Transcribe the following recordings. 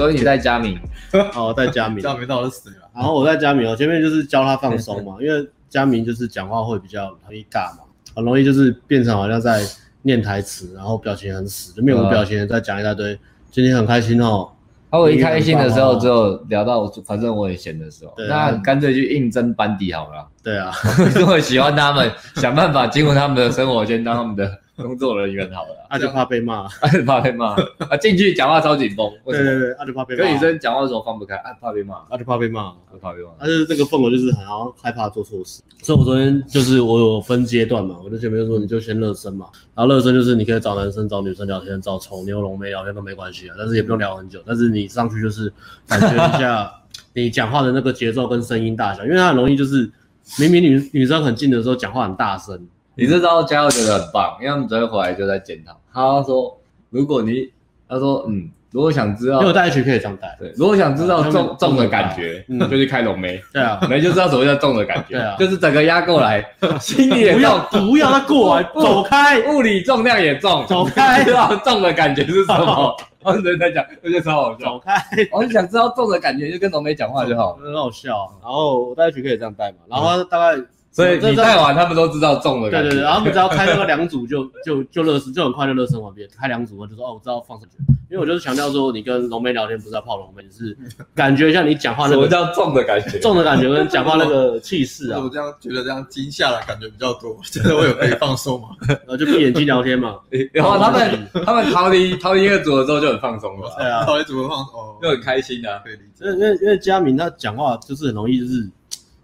所以你在佳明，哦，在佳明，佳明到了死了。然后我在佳明哦，前面就是教他放松嘛，因为佳明就是讲话会比较容易尬嘛，很容易就是变成好像在念台词，然后表情很死，就面无表情的在讲一大堆。今天很开心哦。他我一开心的时候，只有聊到反正我也闲的时候，那干脆去应征班底好了。对啊，因为喜欢他们，想办法进入他们的生活圈，当他们的。工作人员好了，他就怕被骂，他就怕被骂。啊，进去讲话超紧绷，对对对，他就怕被骂。跟女生讲话的时候放不开，啊，怕被骂，他就怕被骂，他怕被骂。他就是这个氛围，就是很害怕做错事。所以我昨天就是我有分阶段嘛，我就前面就说你就先热身嘛，然后热身就是你可以找男生找女生聊天，找丑牛龙妹聊天都没关系啊，但是也不用聊很久。但是你上去就是感觉一下 你讲话的那个节奏跟声音大小，因为他很容易就是明明女女生很近的时候讲话很大声。你这招佳祐觉得很棒，因为他们昨天回来就在检讨。他说：“如果你，他说，嗯，如果想知道，因为我带一群可以这样带。对，如果想知道重重的感觉，嗯，就去开龙眉。对啊，没就知道什么叫重的感觉。对啊，就是整个压过来，心里也不要不要他过来，走开，物理重量也重，走开，知道重的感觉是什么？然后人在讲，我觉得超好笑。走开，我就想知道重的感觉，就跟龙梅讲话就好，很好笑。然后我带一群可以这样带嘛，然后大概。”所以你带完，他们都知道中了。对对对，然后他们只要开那个 两组就就就热身，就很快就热身完毕。开两组，我就说哦，我知道放上去。因为我就是强调说，你跟龙妹聊天不是要泡龙妹，是感觉像你讲话那个。什么叫重的感觉？重的感觉跟讲话那个气势啊。我这样觉得这样惊吓的感觉比较多，真的会有可以放松嘛？然后就闭眼睛聊天嘛。然后他们他们逃离逃离一个组的时候就很放松了。对啊，逃离组的放松，就很开心啊。可以理解。因为因为佳明他讲话就是很容易，就是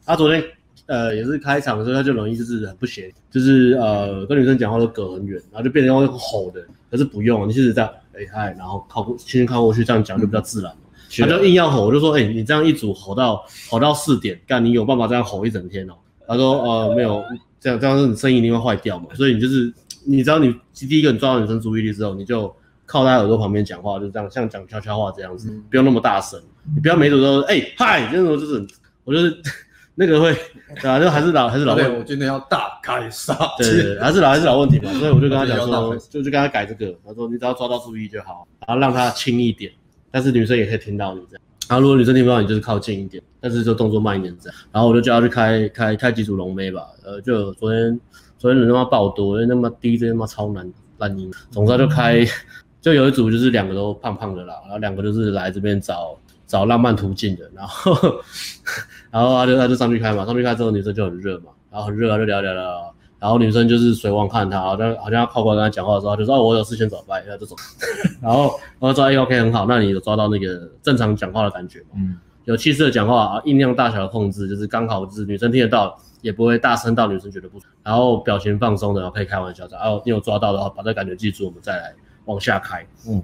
他昨天。呃，也是开场的时候，他就容易就是很不协，就是呃跟女生讲话都隔很远，然后就变成用吼的。可是不用，你就是这样，哎嗨，然后靠过，轻轻靠过去，这样讲就比较自然。嗯、他就硬要吼，我就说，哎，你这样一组吼到吼到四点，干你有办法这样吼一整天哦？他说，呃，没有，这样这样子你声音一定会坏掉嘛。所以你就是，你知道你第一个你抓到女生注意力之后，你就靠在耳朵旁边讲话，就这样像讲悄悄话这样子，嗯、不用那么大声，你不要每组都说，哎嗨，这种就是我就是。那个会，对啊，就还是老还是老问题。我今天要大开杀戒。对对对，还是老还是老问题嘛，所以我就跟他讲说，就就跟他改这个，他说你只要抓到注意就好，然后让他轻一点，但是女生也可以听到你这样。然后如果女生听不到你，就是靠近一点，但是就动作慢一点这样。然后我就叫他去开开开几组龙妹吧，呃，就昨天昨天人他妈爆多，因为那么低，这他妈超难烂音。总之就开，就有一组就是两个都胖胖的啦，然后两个就是来这边找。找浪漫途径的，然后，然后他就他就上去开嘛，上去开之后女生就很热嘛，然后很热啊，就聊聊聊，然后女生就是随往看他，好像好像要靠过来跟他讲话的时候，就说哦，我有事先走，拜，那这种，然后然后说哎 OK 很好，那你有抓到那个正常讲话的感觉嘛？嗯，有气势的讲话啊，音量大小的控制就是刚好就是女生听得到，也不会大声到女生觉得不舒服，然后表情放松的，然后可以开玩笑的，哦，你有抓到的话，把这感觉记住，我们再来往下开，嗯，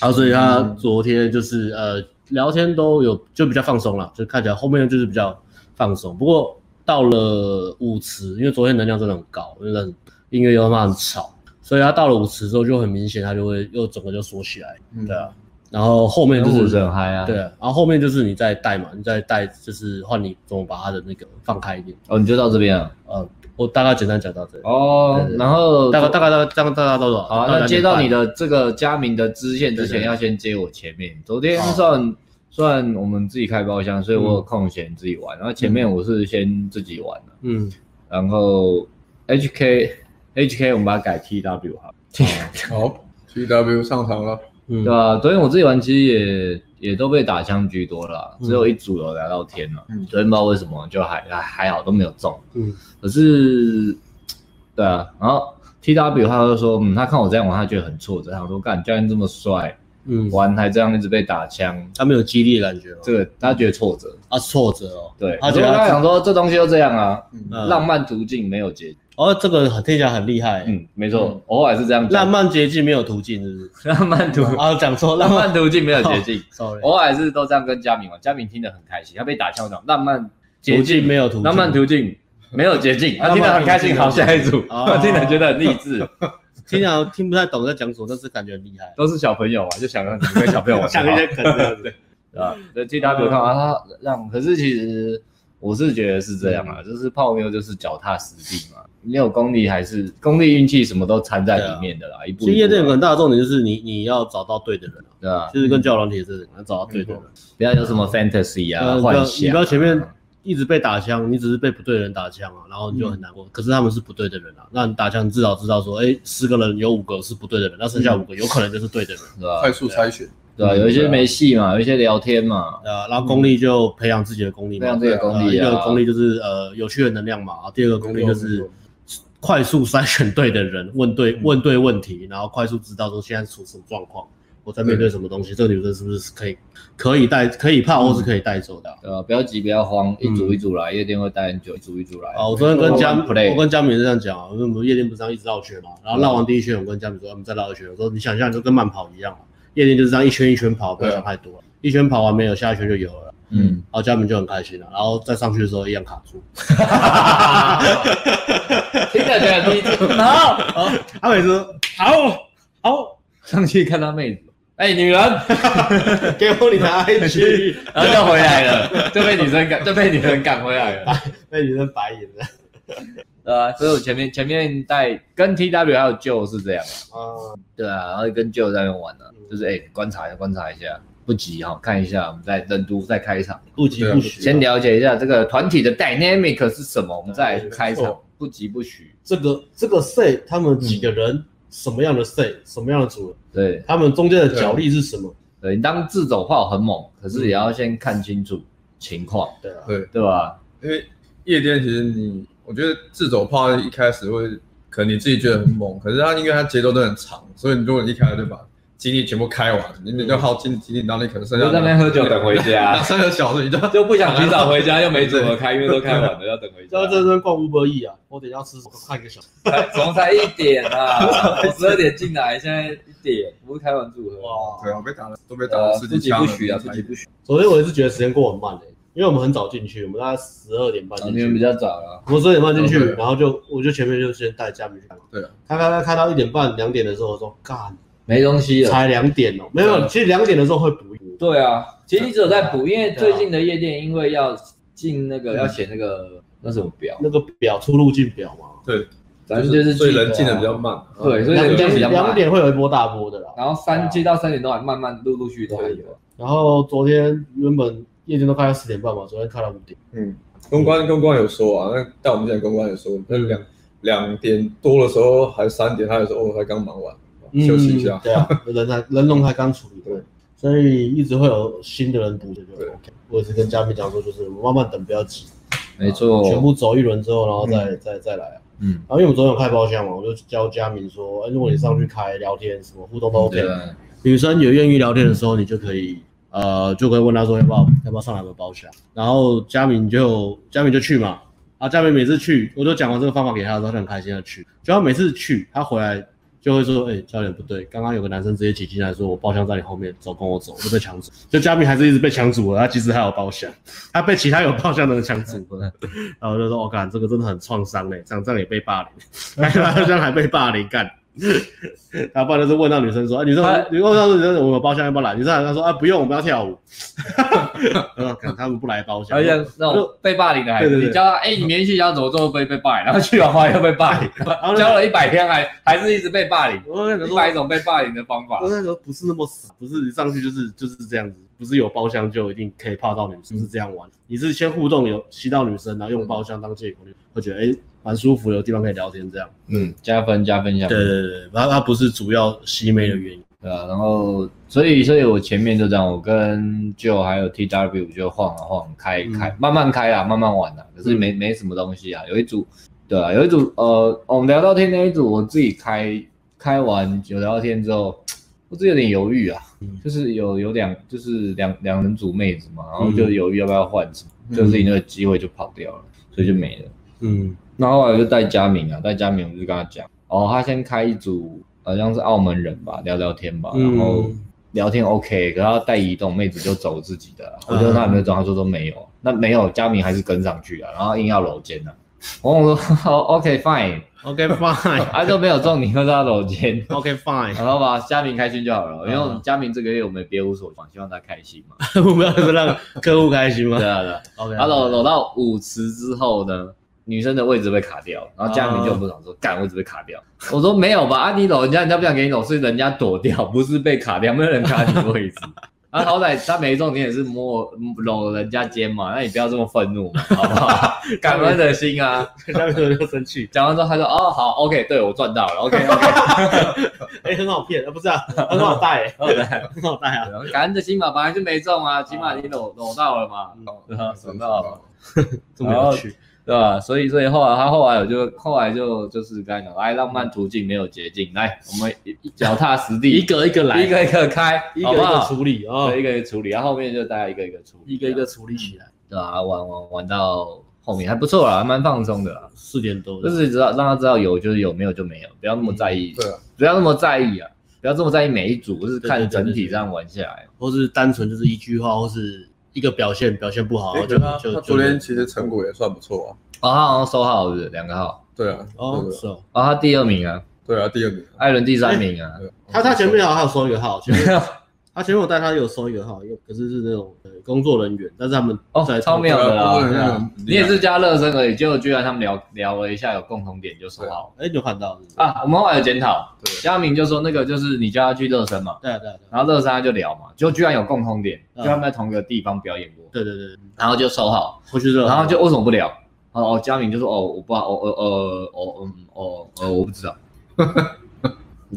然后所以他昨天就是呃。聊天都有就比较放松了，就看起来后面就是比较放松。不过到了舞池，因为昨天能量真的很高，因为音乐又那么很吵，所以他到了舞池之后就很明显，他就会又整个就缩起来，嗯、对啊。然后后面就是很嗨啊，对啊。然后后面就是你再带嘛，你再带就是换你怎么把他的那个放开一点。哦，你就到这边啊？嗯，我大概简单讲到这里。哦，然后大概大概大概这样大家都懂。好，那接到你的这个佳明的支线之前，要先接我前面。昨天算。算我们自己开包厢，所以我有空闲自己玩。嗯、然后前面我是先自己玩的，嗯，然后 HK HK 我们把它改 TW 哈，好 TW 上场了，嗯，对吧？昨天我自己玩其实也也都被打枪居多了，只有一组有聊到天了。嗯，昨天不知道为什么就还还还好都没有中，嗯，可是对啊，然后 TW 他就说，嗯，他看我这样玩，他觉得很挫折，他说干教练这么帅。嗯，玩还这样一直被打枪，他没有激励的感觉。这个他觉得挫折，啊挫折哦。对，他觉得他想说这东西就这样啊，浪漫途径没有捷径。哦，这个听起来很厉害。嗯，没错，偶尔是这样。浪漫捷径没有途径，是不是？浪漫途 啊，讲错，浪漫途径没有捷径。Sorry，偶尔是都这样跟嘉明玩，嘉明听得很开心。他被打枪讲浪漫捷径没有途径，浪漫途径没有捷径，他听得很开心。好，下一组，他听得觉得很励志。经常听不太懂在讲什么，但是感觉很厉害。都是小朋友啊，就想让你们小朋友玩，想一些梗，对不对？啊，对，T W 看啊他让，可是其实我是觉得是这样啊，就是泡妞就是脚踏实地嘛。没有功力还是功力运气什么都掺在里面的啦。一步，其实夜店很大的重点就是你你要找到对的人，对吧？就是跟交友软体是要找到对的人，不要有什么 fantasy 啊幻想，你不要前面一直被打枪，你只是被不对的人打枪啊，然后你就很难过。可是他们是不对的人啊，那你打枪你至少知道说，哎，十个人有五个是不对的人，那剩下五个有可能就是对的人，对吧？快速筛选。对啊，有一些没戏嘛，有一些聊天嘛，啊，然后功力就培养自己的功力，培养自己的功力。一个功力就是呃有趣的能量嘛，第二个功力就是快速筛选对的人，问对问对问题，然后快速知道说现在处什么状况，我在面对什么东西，这个女生是不是可以可以带可以泡或是可以带走的？呃，不要急，不要慌，一组一组来，夜店会待很久，一组一组来。哦，我昨天跟佳，我跟佳敏是这样讲啊，我们夜店不是这样一直绕圈嘛，然后绕完第一圈，我跟佳敏说，我们再绕一圈，我说你想象就跟慢跑一样嘛。夜店就是这样一圈一圈跑，不要想太多，一圈跑完没有，下一圈就有了。嗯，然后嘉明就很开心了，然后再上去的时候一样卡住。听着觉得第一次好，好，他每次好好上去看他妹子，哎，女人，给我你的 IG，然后就回来了，就被女生赶，就被女人赶回来了，被女生白眼了。对啊，所以我前面前面带跟 T W 还有 Joe 是这样啊，对啊，然后跟 Joe 在那边玩呢，就是哎观察一下观察一下，不急哈，看一下我们再冷读再开场，不急不徐，先了解一下这个团体的 dynamic 是什么，我们再开场，不急不徐。这个这个 say 他们几个人什么样的 say 什么样的组，对，他们中间的角力是什么？对，你当自走炮很猛，可是也要先看清楚情况，对对对吧？因为夜店其实你。我觉得自走炮一开始会，可能你自己觉得很猛，可是它因为它节奏都很长，所以你如果一开始就把精力全部开完，你你就耗尽精力，然后你可能剩下在那边喝酒等回家，三个小时你就就不想提早 回家，又没怎么开，因为都开完了要等回家。在这边逛 Uber Eats 啊，我等下吃什么？看一个小时，怎么才一点啊？我十二点进来，现在一点，不是开完组合。哇，对啊，被打了，都被打了自己。不许啊，自己不许。首先我一直觉得时间过很慢的。因为我们很早进去，我们大概十二点半进去。你们比较早了。我十二点半进去，然后就我就前面就先带嘉明去看。对啊。开开开开到一点半两点的时候，我说干没东西了。才两点哦，没有，其实两点的时候会补。对啊，其实你只有在补，因为最近的夜店因为要进那个要写那个那什么表，那个表出入境表嘛。对，反正就是所以人进的比较慢。对，所以人进比较慢。两点会有一波大波的啦。然后三接到三点都还慢慢陆陆续续才有。然后昨天原本。夜店都开到十点半嘛，昨天开到五点。嗯，公关公关有说啊，那但我们现在公关有说，那两两点多的时候还是三点，他有说哦，才刚忙完，休息一下。对啊，人才人龙才刚处理，对，所以一直会有新的人补的，对。我也是跟嘉宾讲说，就是慢慢等，不要急。没错。全部走一轮之后，然后再再再来啊。嗯。然后因为我们昨天有开包厢嘛，我就教嘉宾说，哎，如果你上去开聊天，什么互动都 OK。女生有愿意聊天的时候，你就可以。呃，就可以问他说要不要要不要上来个包厢，然后佳明就佳明就去嘛，啊，佳明每次去，我就讲完这个方法给他的时候，他很开心的去，就他每次去，他回来就会说，哎、欸，教练不对，刚刚有个男生直接挤进来说，我包厢在你后面，走跟我走，就被抢走，就嘉宾还是一直被抢走了，他其实还有包厢，他被其他有包厢的人抢走了，然后就说，我、哦、干，这个真的很创伤嘞，这样这样也被霸凌，好像还被霸凌干。他不然就是问到女生说，啊、女生，你问到女生，我们包厢要不要来？女生他说啊，不用，我们要跳舞。他们不来包厢，而且那种被霸凌的孩子，你教他，哎、欸，你连续教怎么做被被霸凌，然后去完话又被霸凌，教了一百天还还是一直被霸凌，一百种被霸凌的方法。我那时候不是那么傻，不是一上去就是就是这样子，不是有包厢就一定可以泡到女生，是这样玩。你是先互动有吸到女生，然后用包厢当借口，会觉得哎。欸蛮舒服，有地方可以聊天，这样，嗯，加分加分加分。对对对，然后它不是主要吸妹的原因，对啊，然后所以所以我前面就这样，我跟 Joe 还有 TW 就晃啊晃，开开，慢慢开啊，慢慢玩啊，可是没没什么东西啊。有一组，对啊，有一组，呃，我们聊到天那一组，我自己开开完有聊到天之后，我自己有点犹豫啊，就是有有两就是两两人组妹子嘛，然后就犹豫要不要换什么，就自己那个机会就跑掉了，所以就没了，嗯。然后后来就带佳明啊，带佳明我就跟他讲，哦，他先开一组，好像是澳门人吧，聊聊天吧，然后聊天 OK，可是他带移动妹子就走自己的，我就问他有没有中，他说都没有，那没有，佳明还是跟上去了，然后硬要搂肩呢，我说 OK fine，OK fine，他都没有中，你又他搂肩，OK fine，然后把佳明开心就好了，因为嘉明这个月我们别无所求，希望他开心嘛，目标是让客户开心嘛，对啊对，OK，他搂搂到舞池之后呢？女生的位置被卡掉，然后佳明就不爽说，干、uh, 位置被卡掉。我说没有吧，啊你搂人家，人家不想给你搂，是人家躲掉，不是被卡掉，没有人卡你位置。啊，好歹他没中，你也是摸搂人家肩嘛，那你不要这么愤怒嘛，好不好？感恩的心啊，佳明就生气。讲完之后，他说哦好，OK，对我赚到了，OK OK，哎、欸，很好骗，不是啊，很好带、欸，很好带啊，感恩的心嘛，本来就没中啊，起码你搂搂到了嘛？搂到了，这么有趣。对吧？所以，所以后来他后来我就后来就就是刚才讲，来浪漫途径没有捷径，来我们脚踏实地，一个一个来，一个一个开，一个一个处理啊，一个一个处理，然后后面就大家一个一个处理，一个一个处理起来，对吧？玩玩玩到后面还不错啦，还蛮放松的啦，四点多，就是知道让他知道有就是有，没有就没有，不要那么在意，对啊，不要那么在意啊，不要这么在意每一组，就是看整体这样玩下来，或是单纯就是一句话，或是一个表现表现不好，就就昨天其实成果也算不错啊。哦，他好像收号是两个号，对啊，哦是哦，啊他第二名啊，对啊第二名，艾伦第三名啊，他他前面好像还有收一个号，前面 他前面我带他有收一个号，又可是是那种工作人员，但是他们哦超妙的啦，你也是加热身而已，结果居然他们聊聊了一下有共同点就收好，哎你有看到啊，我们后来有检讨，佳明就说那个就是你叫他去热身嘛，对对，然后热身他就聊嘛，就居然有共同点，就他们在同一个地方表演过，对对对，然后就收好，回去热，然后就为什么不聊？哦哦，佳明就说哦，我不知道，哦哦呃哦嗯哦呃我不知道，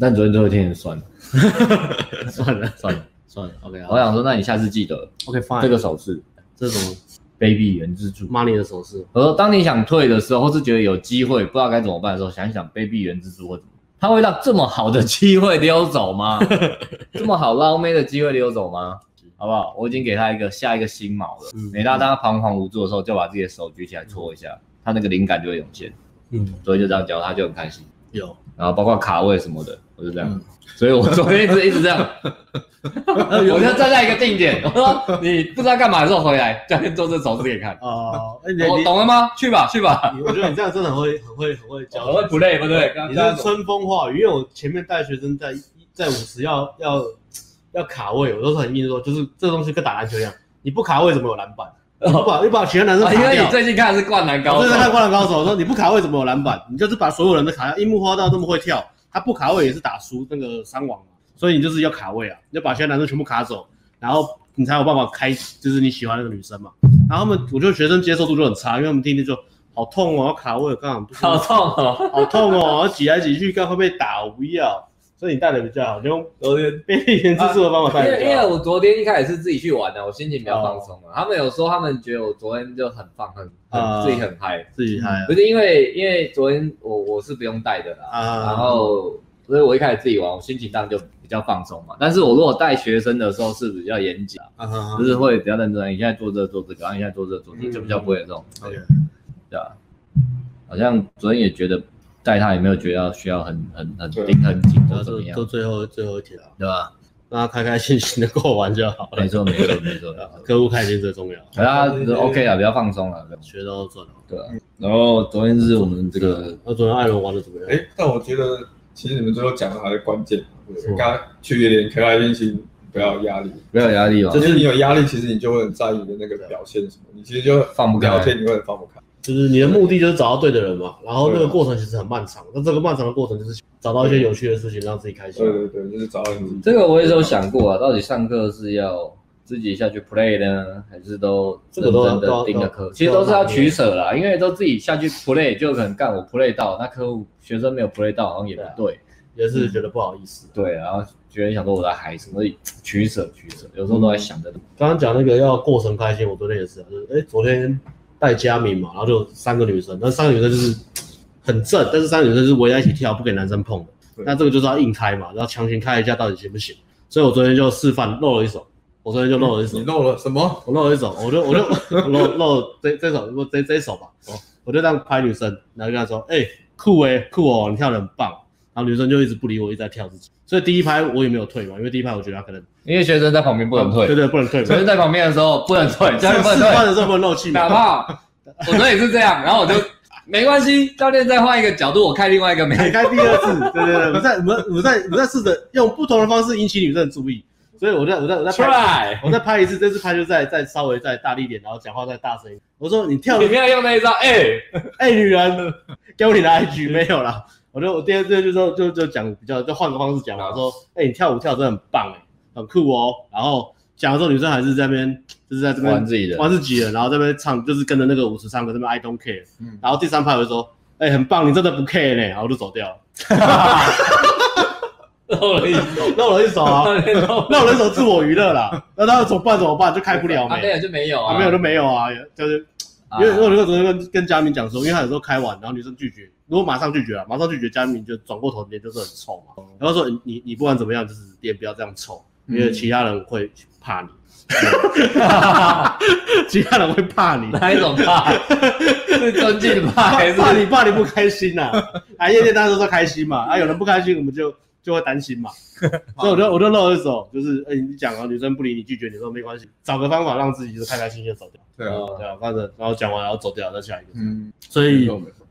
但昨天最后一天也算了，算了算了算了，OK，我想说，那你下次记得，OK fine，这个手势，这种 baby 原之助，money 的手势。我说，当你想退的时候，或是觉得有机会不知道该怎么办的时候，想一想 baby 原之助会怎么，他会让这么好的机会溜走吗？这么好捞妹的机会溜走吗？好不好？我已经给他一个下一个新锚了。嗯、每当他彷徨无助的时候，就把自己的手举起来搓一下，嗯、他那个灵感就会涌现。嗯，所以就这样教他，就很开心。有，然后包括卡位什么的，我就这样。嗯、所以我昨天一直一直这样，我就站在一个定点，我说你不知道干嘛的时候回来，教练做这手势给你看。哦，我懂了吗？去吧，去吧。我觉得你这样真的很会，很会，很会教。很会 play，不对？你是春风化雨，因为我前面带学生在在五十要要。要卡位，我都是很硬说，就是这东西跟打篮球一样，你不卡位怎么有篮板？你不把你把其他男生卡掉。因为你最近看的是灌篮高手。我最近看灌篮高手，我说你不卡位怎么有篮板？你就是把所有人都卡掉。樱木花道这么会跳，他不卡位也是打输那个伤亡嘛。所以你就是要卡位啊，你要把其他男生全部卡走，然后你才有办法开，就是你喜欢那个女生嘛。然后他们，我觉得学生接受度就很差，因为我们天天就好痛哦，要卡位刚好？好痛哦，好痛哦，挤来挤去，刚会被打，我不要。所以你带的比较好，就用昨天便利原之助的方法带。因为因为我昨天一开始是自己去玩的，我心情比较放松嘛。他们有说他们觉得我昨天就很放很很自己很嗨，自己嗨。不是因为因为昨天我我是不用带的啦，然后所以我一开始自己玩，我心情当然就比较放松嘛。但是我如果带学生的时候是比较严谨，就是会比较认真。你现在做这做这个，然后你现在做这做这个，就比较不会有这种。对啊，好像昨天也觉得。带他也没有觉得需要很很很盯很紧，或怎么样，都最后最后一条，对吧？让他开开心心的过完就好了。没错没错没错，客户开心最重要。大家 OK 了，比较放松了，学到赚了。对啊。然后昨天是我们这个，那昨天艾伦玩的怎么样？哎，但我觉得其实你们最后讲的还是关键，刚刚去一点可爱心心，不要压力，不要有压力哦。就是你有压力，其实你就会很在意的那个表现什么，你其实就放不开，聊天你会很放不开。就是你的目的就是找到对的人嘛，然后那个过程其实很漫长，那这个漫长的过程就是找到一些有趣的事情让自己开心。对对对，就是找到你。这个我也是有想过啊，到底上课是要自己下去 play 呢，还是都认真的盯着课？其实都是要取舍啦，因为都自己下去 play 就可能干我 play 到，那客户学生没有 play 到，好像也不对，也是觉得不好意思。对，然后觉得想说我在嗨什么，所 以取舍取舍，有时候都在想着。刚刚讲那个要过程开心，我昨天也是，就是哎昨天。带佳明嘛，然后就三个女生，那三个女生就是很正，但是三个女生是围在一起跳，不给男生碰的。那这个就是要硬开嘛，然后强行开一下到底行不行？所以我昨天就示范露了一手，我昨天就露了一手。你露了什么？我露了一手，我就我就 露露这这手，这这手吧。哦，我就这样拍女生，然后跟她说：“哎、欸，酷哎、欸，酷哦，你跳的很棒。”然后女生就一直不理我，一直在跳自己。所以第一拍我也没有退嘛，因为第一拍我觉得她可能因为学生在旁边不能退，哦、对对，不能退。学生在旁边的时候不能退，教练不能退。的时候不能漏气，哪怕。我说也是这样，然后我就 没关系，教练再换一个角度，我开另外一个，没开第二次，对对对，我在我们我在我在试着用不同的方式引起女生的注意，所以我在我在我在拍，我再拍一次，这次拍就再再稍微再大力一点，然后讲话再大声一点。我说你跳，你不要用那一招，哎哎，女人，给我你的 IG 没有啦。我就我第二次就说就就讲比较就换个方式讲嘛，我说哎你跳舞跳真的很棒哎，很酷哦。然后讲的时候女生还是在那边就是在这边玩自己的玩自己的，然后这边唱就是跟着那个舞池唱歌，这边 I don't care。然后第三排我就说哎很棒，你真的不 care 呢，然后我就走掉了。露了一手，露了一手啊！露了一手自我娱乐啦。那他怎么办？怎么办？就开不了没？没有就没有啊，没有就没有啊。就是因为如果那个昨天跟跟佳明讲说，因为他有时候开完，然后女生拒绝，如果马上拒绝了，马上拒绝，佳明就转过头脸就是很臭嘛。然后说你你不管怎么样，就是脸不要这样臭，因为其他人会怕你。其他人会怕你，哪一种怕？是尊敬的怕，还是怕你怕你不开心呐？啊，夜店大家都说开心嘛，啊，有人不开心，我们就。就会担心嘛，所以我就我就露一手，就是哎，你讲啊，女生不理你，拒绝你说没关系，找个方法让自己就是开开心心走掉。对啊，对啊，反正然后讲完然后走掉，再下一个。嗯，所以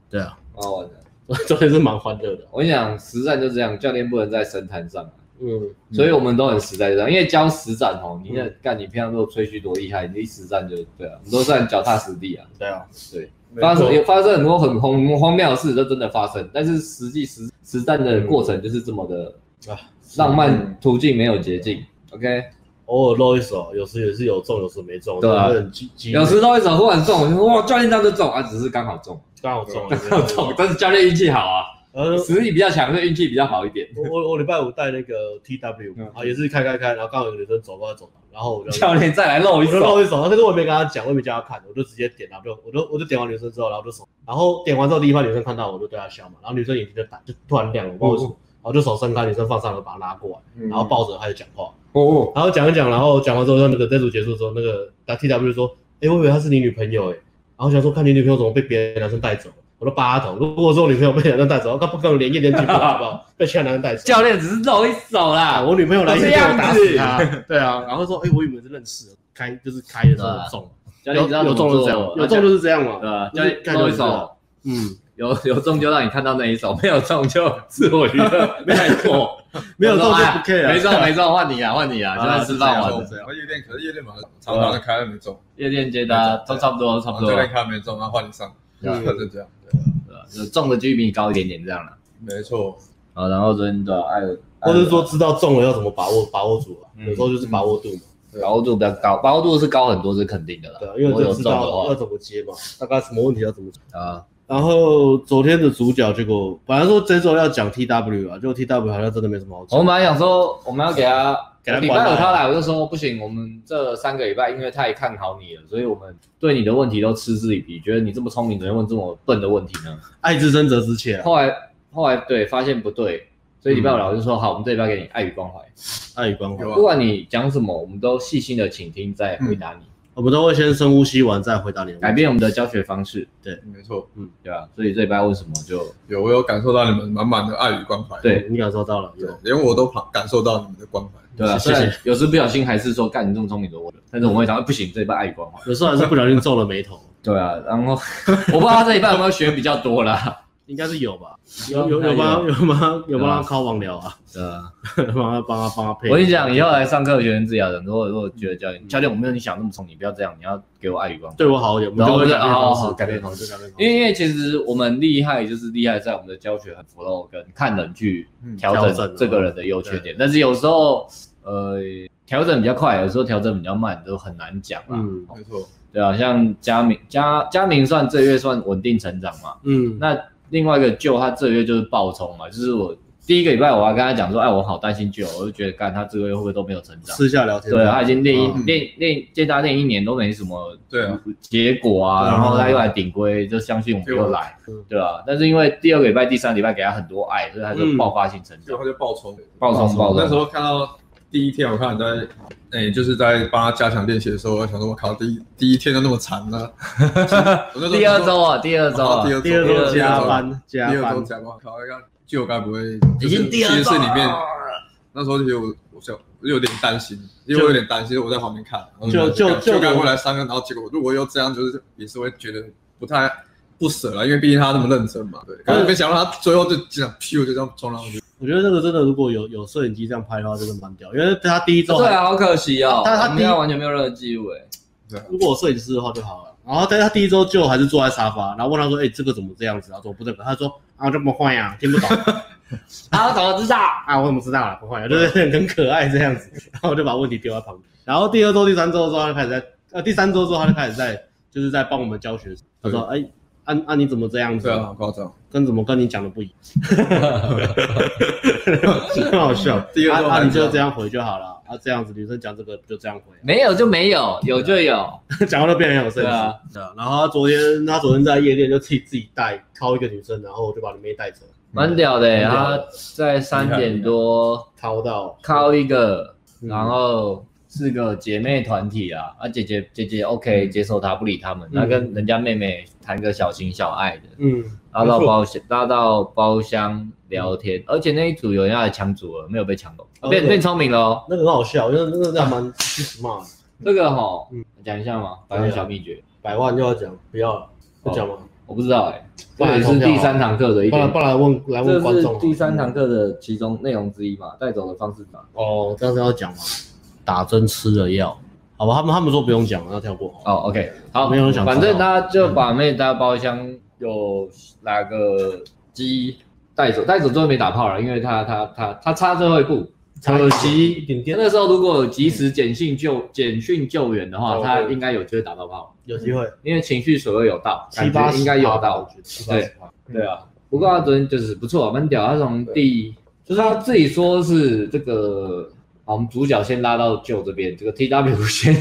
对啊，蛮好玩的，昨天是蛮欢乐的。我跟你讲，实战就这样，教练不能在神坛上。嗯，所以我们都很实在这样，因为教实战哦，你那干你平常都吹嘘多厉害，你一实战就对啊，我们都算脚踏实地啊。对啊，对。发生也发生很多很荒荒谬的事，都真的发生。但是实际实实战的过程就是这么的啊，浪漫途径没有捷径。OK，偶尔露一手，有时也是有中，有时没中。对啊，有时露一手忽然中，我就哇，教练这样就中啊，只是刚好中，刚好中，刚好中。但是教练运气好啊，呃，实力比较强，所以运气比较好一点。我我礼拜五带那个 TW 啊，也是开开开，然后刚好有个女生走过来走。然后我就教练再来露一手，露一手。但是我也没跟他讲，我也没叫他看，我就直接点，然后就我就我就点完女生之后，然后就手，然后点完之后第一排女生看到我就对她笑嘛，然后女生眼睛就打就突然亮了，我然后就手伸开，女生放上来把她拉过来，然后抱着开始讲话，哦，然后讲一讲，然后讲完之后，那个这组结束之后，那个打 T W 就说，哎，我以为她是你女朋友哎，然后想说看你女朋友怎么被别的男生带走。我都扒头，如果说我女朋友被男生带走，他不可能连夜连去过，好不好？被其他男生带走。教练只是露一手。啦，我女朋友来夜店我打死他。对啊，然后说，哎，我以为是认识，开就是开的时候中，有有中就是这样，有中就是这样嘛，对吧？教练露一手，嗯，有有中就让你看到那一手，没有中就自我娱乐，没错，没有中就不 care，没中没中换你啊，换你啊，就在吃饭玩的。夜店可是夜店嘛，常常开了没中，夜店接单都差不多，差不多。这边开没中，然后换你上，就这样，对吧？就中的几率比你高一点点，这样了。没错。啊，然后昨天的爱，或者说知道中了要怎么把握，把握住了。有时候就是把握度嘛，把握度比较高，把握度是高很多，是肯定的啦。对，因为有知道要怎么接嘛，大概什么问题要怎么啊。然后昨天的主角结果，本来说这周要讲 TW 啊，结果 TW 好像真的没什么好讲。我们本来想说，我们要给他。礼拜五他来，我就说不行，我们这三个礼拜因为太看好你了，所以我们对你的问题都嗤之以鼻，觉得你这么聪明，怎么问这么笨的问题呢？爱之深责之切。后来后来对发现不对，所以礼拜五老师说好，我们这礼拜给你爱与关怀，爱与关怀，不管你讲什么，我们都细心的倾听再回答你。我们都会先深呼吸完再回答你，改变我们的教学方式。对，没错，嗯，对啊，所以这礼拜问什么就有我有感受到你们满满的爱与关怀。对，你感受到了，对，连我都感受到你们的关怀。对啊，谢谢。有时不小心还是说干你这么聪明的我，但是我们会想，不行，这一半爱与关怀。有时候还是不小心皱了眉头。对啊，然后我不知道他这一半有没有学比较多啦。应该是有吧，有有有帮有。帮有帮他靠网聊啊，对啊，帮他帮他帮他配。我跟你讲，以后来上课有学生治疗的，如果如果觉得教练教练我没有你想那么聪明，不要这样，你要给我爱与关怀，对我好一点，然后好好改变方式，改变方式。因为因为其实我们厉害就是厉害在我们的教学很 flow 跟看人去调整这个人的优缺点，但是有时候呃调整比较快，有时候调整比较慢，都很难讲啊。嗯，没错，对啊，像佳明佳佳明算这月算稳定成长嘛，嗯，那。另外一个舅他这个月就是爆冲嘛，就是我第一个礼拜我还跟他讲说，哎，我好担心舅，我就觉得干他这个月会不会都没有成长？私下聊天，对，他已经练一练练见他练一年都没什么对结果啊，然后他又来顶规，就相信我们又来，对吧？但是因为第二个礼拜、第三个礼拜给他很多爱，所以他就爆发性成长，他就爆冲，爆冲爆冲。那时候看到第一天，我看你在哎，就是在帮他加强练习的时候，我想说，我靠，第一第一天都那么惨呢？第二周啊，第二周啊，第二周加班加班，我靠，那个就该不会已经第二周里面，那时候就我我就有点担心，因为我有点担心，我在旁边看，就就就该会来三个，然后结果如果又这样，就是也是会觉得不太不舍了，因为毕竟他那么认真嘛，对，可是没想到他最后就这样，屁股就这样冲上去。我觉得这个真的，如果有有摄影机这样拍的话，真的蛮屌。因为他第一周对啊，好可惜哦，他他第一完全没有任何记录哎。对，如果我摄影师的话就好了。然后但是他第一周就还是坐在沙发，然后问他说：“哎，这个怎么这样子？”他说：“不对，他说啊，这么坏呀，听不懂。”啊，怎么知道？啊，我怎么知道了？不坏，就是很可爱这样子。然后我就把问题丢在旁边。然后第二周、第三周之后，他就开始在呃，第三周之后他就开始在就是在帮我们教学。他说：“哎。”啊啊你怎么这样子？对啊，好夸张，跟怎么跟你讲的不一样，很好笑。第二个，啊你就这样回就好了。啊，这样子女生讲这个就这样回，没有就没有，有就有，讲话都变很有声。对啊，对啊。然后他昨天他昨天在夜店就自己自己带靠一个女生，然后我就把你妹带走，蛮屌的。他在三点多掏到掏一个，然后。是个姐妹团体啊，啊姐姐姐姐 OK 接受他不理他们，那、嗯、跟人家妹妹谈个小情小爱的，嗯，拉到包厢拉到包厢聊天，嗯、而且那一组有人要来抢组了，没有被抢走，哦、变变聪明了哦，那个很好笑，因为那个这样蛮 smart，这个哈，嗯，讲一下嘛，百万小秘诀，百万就要讲，不要了，不讲吗、哦？我不知道哎、欸，这也是第三堂课的一点，不然问来问观众，第三堂课的其中内容之一嘛，带走的方式嘛，哦，这样子要讲吗？打针吃了药，好吧，他们他们说不用讲，要跳过。哦，OK，好，没有人想。反正他就把妹带包厢，有拿个机带走，带走之后没打炮了，因为他他他他差最后一步，可惜一点点。那时候如果有及时简讯救简讯救援的话，他应该有机会打到炮，有机会，因为情绪水位有到，七八应该有到，对对啊。不过他昨天就是不错，蛮屌，他从第就是他自己说是这个。好，我们主角先拉到旧这边，这个 T W 先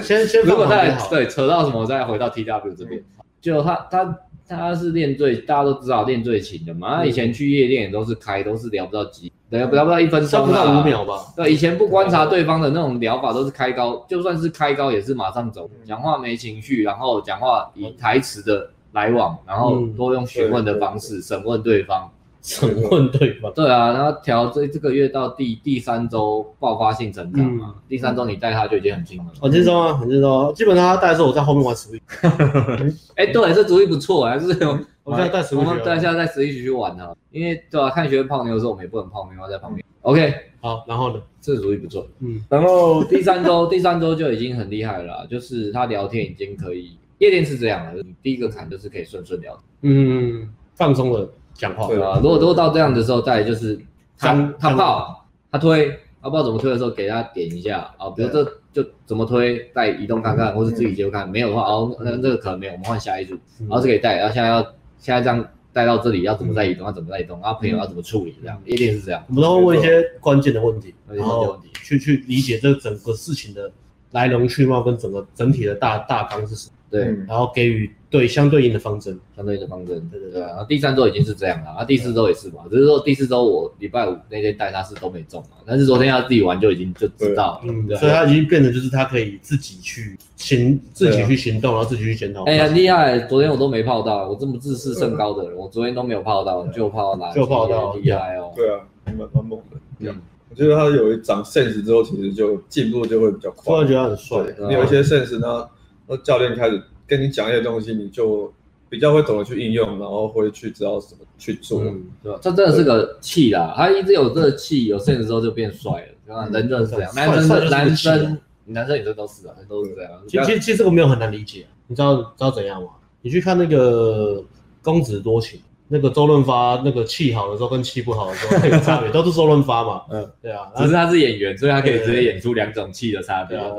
先先，如果再对扯到什么，再回到 T W 这边。就他他他是练最，大家都知道练最勤的嘛。他以前去夜店也都是开，都是聊不到几，聊不到一分钟，不到五秒吧。对，以前不观察对方的那种聊法，都是开高，就算是开高也是马上走，讲话没情绪，然后讲话以台词的来往，然后多用询问的方式审问对方。审问对方，对啊，然后调这这个月到第第三周爆发性成长嘛，嗯、第三周你带他就已经很轻松了，很轻松啊，很轻松。基本上他带的时候我在后面玩 Switch，哎，对，这主意不错，还是 我现在带我们带现在带 Switch 去玩呢，因为对啊，看学生泡妞的时候我们也不能泡妞，我在旁边。OK，好，然后呢，这主意不错，嗯，然后第三周第三周就已经很厉害了，就是他聊天已经可以，夜店是这样的，第一个坎就是可以顺顺聊，嗯，放松了。讲话。对。啊，如果如果到这样的时候，再就是他他泡他推，他不知道怎么推的时候，给他点一下啊，比如这就怎么推，带移动看看，或是自己接看，没有的话，哦，那这个可能没有，我们换下一组，然后是可以带，然后现在要现在这样带到这里，要怎么再移动，要怎么再移动，然后朋友要怎么处理，这样一定是这样。我们都会问一些关键的问题，然后去去理解这整个事情的来龙去脉跟整个整体的大大纲是什么，对，然后给予。对，相对应的方针，相对应的方针，对对对。然后第三周已经是这样了，啊，第四周也是嘛，只是说第四周我礼拜五那天带他是都没中嘛，但是昨天他自己玩就已经就知道了，嗯，所以他已经变得就是他可以自己去行，自己去行动，然后自己去检讨。哎，呀厉害，昨天我都没泡到，我这么自视甚高的人，我昨天都没有泡到，就泡到哪？就泡到，厉害哦。对啊，蛮蛮猛的。嗯，我觉得他有一长 sense 之后，其实就进步就会比较快。突然觉得很帅，你有一些 sense 呢，那教练开始跟你讲一些东西，你就。比较会懂得去应用，然后会去知道怎么去做，嗯、对吧？这真的是个气啦，他一直有这个气，有 sense 之后就变帅了，对吧？人就是这样，男生男生男生女生都是啊，都是这样。其实其实这个没有很难理解，你知道知道怎样吗？你去看那个公子多情，那个周润发那个气好的时候跟气不好的时候有差别，都是周润发嘛，嗯，对啊，只是他是演员，所以他可以直接演出两种气的差别。对啊，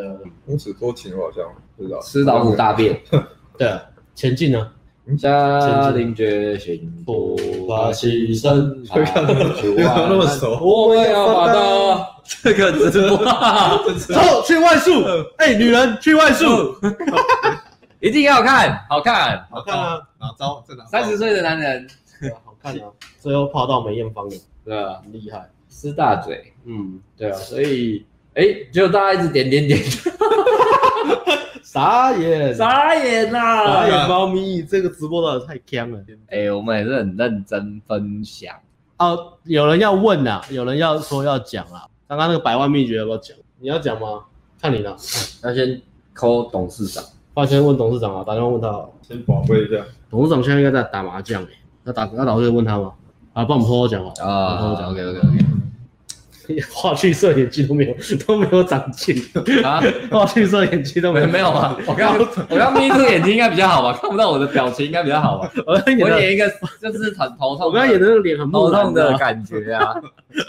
公子多情我好像不知道，吃老虎大便，对，前进呢？下定决心，不怕牺牲，不要那么熟。我们要把它这个直播，走去外宿。哎，女人去外宿，一定要看，好看，好看啊！哪招？三十岁的男人，好看啊！最后泡到梅艳芳了，对啊，很厉害，撕大嘴，嗯，对啊，所以，哎，就大家一直点点点。傻眼，傻眼呐！傻眼猫咪，这个直播的太锵了。哎，我们也是很认真分享。哦，有人要问啊，有人要说要讲啊。刚刚那个百万秘诀要不要讲？你要讲吗？看你了。那先 call 董事长。那先问董事长啊，打电话问他。先宝贝一下。董事长现在应该在打麻将诶。要打，那打就问他吗？啊，帮我们偷偷讲啊，啊，偷偷讲，OK OK OK。话剧社演技都没有都没有长进啊！话剧社演技都没有没有吗？我刚 我刚眯住眼睛应该比较好吧？看不到我的表情应该比较好吧？我我演一个就是很头痛，我刚刚演的那个脸很头痛的感觉啊，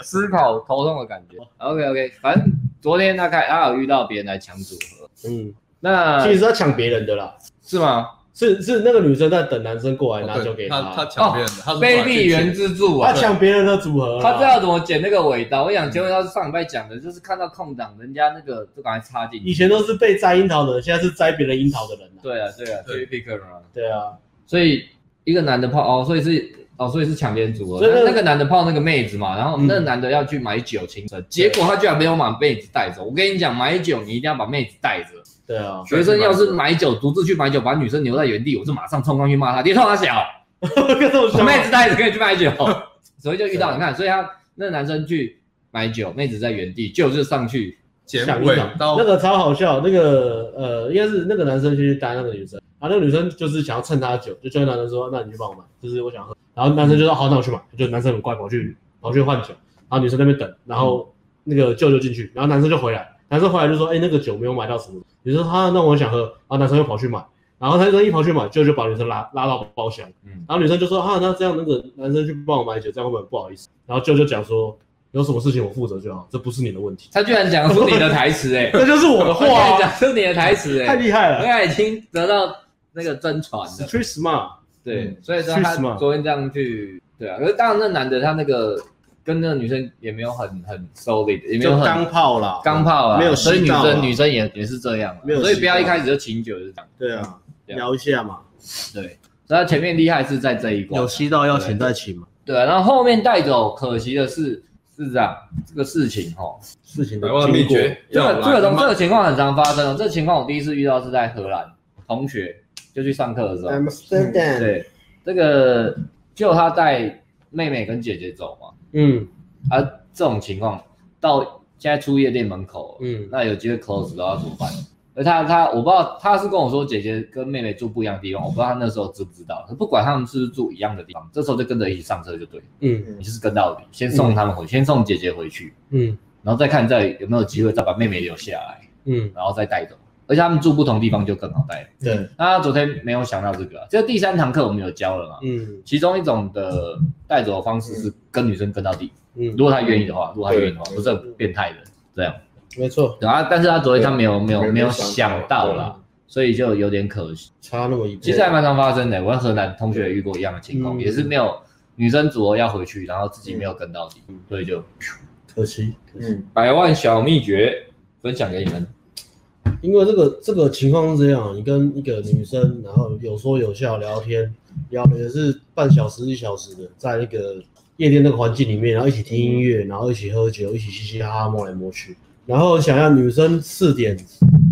思考头痛的感觉。OK OK，反正昨天大概他有遇到别人来抢组合，嗯，那其实是他抢别人的啦，是吗？是是那个女生在等男生过来拿酒给他，他抢别人的，他卑鄙原之助啊，他抢别人的组合，他知道怎么剪那个尾刀。我想，结果他是上礼拜讲的，就是看到空档，人家那个就赶快插进去。以前都是被摘樱桃的人，现在是摘别人樱桃的人。对啊，对啊，对啊，对啊，所以一个男的泡哦，所以是哦，所以是抢别人组合。所以那个男的泡那个妹子嘛，然后那个男的要去买酒清晨，结果他居然没有把妹子带走。我跟你讲，买酒你一定要把妹子带着。对啊，学生要是买酒独自去买酒，把女生留在原地，我就马上冲上去骂他，你冲他小，妹子带着可以去买酒，所以就遇到你看，所以他那个男生去买酒，妹子在原地，就是上去抢位，那个超好笑，那个呃，应该是那个男生去带那个女生，然后那个女生就是想要蹭他的酒，就叫男生说，那你去帮我买，就是我想喝，然后男生就说好，那我去买，就男生很乖，跑去跑去换酒，然后女生在那边等，然后那个舅舅进去，然后男生就回来。男生回来就说：“哎、欸，那个酒没有买到什么。”女生说：“他那我想喝。”然后男生又跑去买，然后他就一跑去买，就就把女生拉拉到包厢。嗯，然后女生就说：“哈，那这样那个男生去帮我买酒，这样会不会不好意思？”然后舅舅讲说：“有什么事情我负责就好，这不是你的问题。”他居然讲出你的台词、欸，哎，这就是我的话、啊，讲出你的台词、欸，哎，太厉害了，应该已经得到那个真传了。Street smart，对，嗯、所以说他昨天这样去，对啊，可是当然那男的他那个。跟那个女生也没有很很 solid，也没有很钢炮啦，钢炮啊，没有，所以女生女生也也是这样，没有，所以不要一开始就请酒就是这样，对啊，聊一下嘛，对，所以他前面厉害是在这一关，有吸到要请再请嘛，对啊，然后后面带走，可惜的是是这样，这个事情哈，事情的秘诀，这个这个东这个情况很常发生哦，这个情况我第一次遇到是在荷兰，同学就去上课的时候，对，这个就他带妹妹跟姐姐走嘛。嗯，而、啊、这种情况到现在出夜店门口，嗯，那有机会 close 的话怎么办？而他他我不知道，他是跟我说姐姐跟妹妹住不一样的地方，我不知道他那时候知不知道。不管他们是不是住一样的地方，这时候就跟着一起上车就对，嗯，你就是跟到底，先送他们回，嗯、先送姐姐回去，嗯，然后再看再有没有机会再把妹妹留下来，嗯，然后再带走。而且他们住不同地方就更好带。对，那他昨天没有想到这个，这个第三堂课我们有教了嘛？嗯，其中一种的带走的方式是跟女生跟到底。嗯，如果他愿意的话，如果他愿意的话，不是很变态的这样。没错。然后，但是他昨天他没有没有没有想到啦，所以就有点可惜。差那么一。其实还蛮常发生的，我和荷兰同学也遇过一样的情况，也是没有女生组合要回去，然后自己没有跟到底，所以就可惜。嗯，百万小秘诀分享给你们。因为这个这个情况是这样，你跟一个女生，然后有说有笑聊天，聊的也是半小时一小时的，在那个夜店那个环境里面，然后一起听音乐，然后一起喝酒，一起嘻嘻哈哈摸来摸去，然后想要女生四点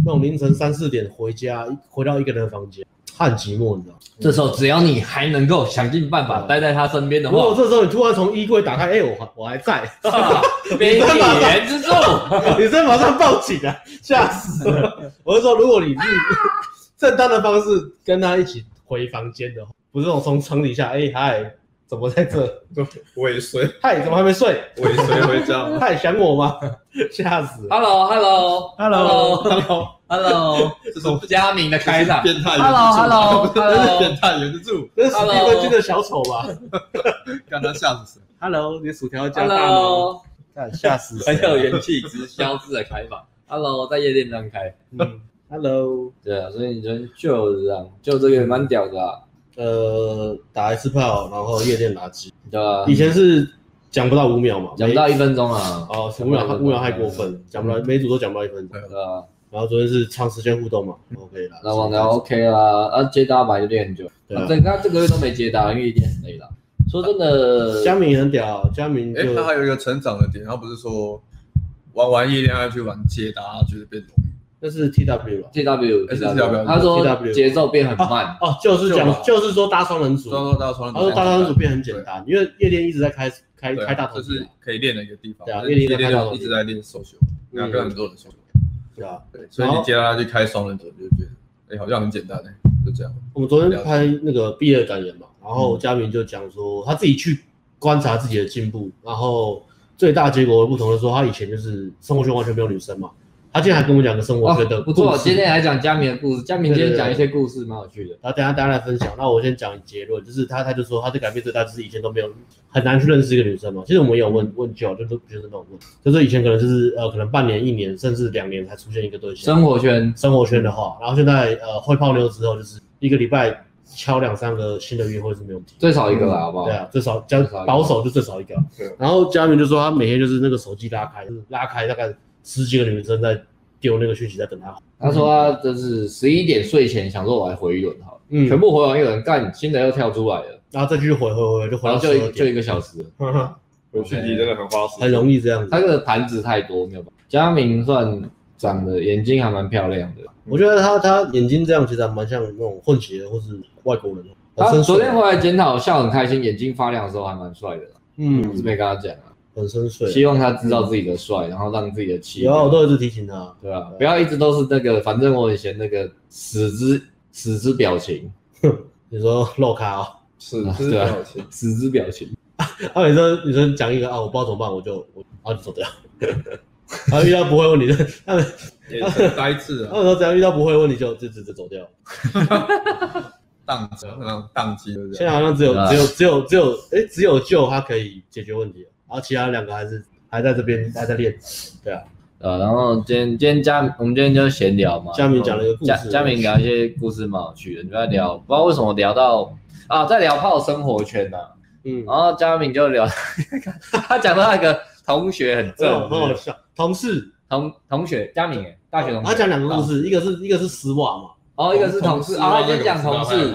那种凌晨三四点回家，回到一个人的房间。很寂寞，你知道？这时候只要你还能够想尽办法待在他身边的话，如果这时候你突然从衣柜打开，哎，我还我还在，别一言之助，女生马上报警啊，吓死了！我是说，如果你是正当的方式跟他一起回房间的话，不是那种从床底下，哎嗨。怎么在这？尾随？嗨，怎么还没睡？尾随回家？嗨，想我吗？吓死！Hello，Hello，Hello，Hello，Hello，这是佳明的开场。变态，Hello，Hello，Hello，变态原之助。这是史蒂芬金的小丑吧？刚刚吓死！Hello，你薯条加大吗？吓死！很有元气，直销式的开法。Hello，在夜店这样开。嗯，Hello。对啊，所以你说就是这样，就这个也蛮屌的啊。呃，打一次炮，然后夜店垃圾，对吧？以前是讲不到五秒嘛，讲不到一分钟啊。哦，五秒，五秒太过分，讲不到，每组都讲不到一分钟。对啊。然后昨天是长时间互动嘛，OK 啦。那网聊 OK 啦，啊，接搭白就练很久。对啊。那这个月都没接搭，因为一天很累了。说真的，佳明很屌，佳明。哎，他还有一个成长的点，他不是说玩完夜店要去玩接搭，就是变容易。那是 T W 吧，T W，他说节奏变很慢，哦，就是讲，就是说搭双人组，说搭双人组，他说搭双人组变很简单，因为夜店一直在开开开大头，就是可以练的一个地方，对啊，夜店一直在练手球，两个很多人手球，对啊，对，所以你接他去开双人组就觉得，哎，好像很简单哎，就这样。我们昨天拍那个毕业感言嘛，然后佳明就讲说他自己去观察自己的进步，然后最大结果的不同的说，他以前就是生活圈完全没有女生嘛。他今天还跟我讲个生活圈的不错。今天还讲佳明的故事，佳明今天讲一些故事，蛮有趣的。然后等下大家来分享。那我先讲结论，就是他他就说他的改变最大就是以前都没有很难去认识一个女生嘛。其实我们也有问问久就是就是那种问，就是以前可能就是呃可能半年、一年甚至两年才出现一个对象。生活圈生活圈的话，然后现在呃会泡妞之后，就是一个礼拜敲两三个新的约会是没有问题，最少一个了，好不好？对啊，最少将保守就最少一个。对。然后佳明就说他每天就是那个手机拉开，就是拉开大概十几个女生在。丢那个讯息在等他。他说他就是十一点睡前想说我来回一轮哈，嗯，全部回完一轮，干新的又跳出来了，然后再继续回回回就回到就就一个小时，回 讯息真的很花时间，很容易这样子。他这个盘子太多没有办法。佳明算长得眼睛还蛮漂亮的，我觉得他他眼睛这样其实还蛮像那种混血或是外国人。他昨天回来检讨，笑很开心，眼睛发亮的时候还蛮帅的。嗯，我是没跟他讲。很深邃，希望他知道自己的帅，然后让自己的气。有，我都一直提醒他，对啊，不要一直都是那个，反正我以前那个死之死之表情。你说露卡哦，死之表情，死之表情。啊，你说你说讲一个啊，我不知道怎么办，我就我啊就走掉。啊，遇到不会问你的，他们也是呆滞啊。他们说只要遇到不会问你就就直接走掉。当机，当机。现在好像只有只有只有只有哎，只有救他可以解决问题。然后其他两个还是还在这边还在练，对啊，呃，然后今天今天嘉我们今天就闲聊嘛，嘉明讲了一个故事，佳明讲一些故事蛮有趣的，你在聊，不知道为什么聊到啊，在聊泡生活圈呐，嗯，然后嘉明就聊，他讲到那个同学很正，很好笑，同事。同同学，嘉明哎，大学同学，他讲两个故事，一个是一个是丝袜嘛，哦，一个是同事，啊，他先讲同事，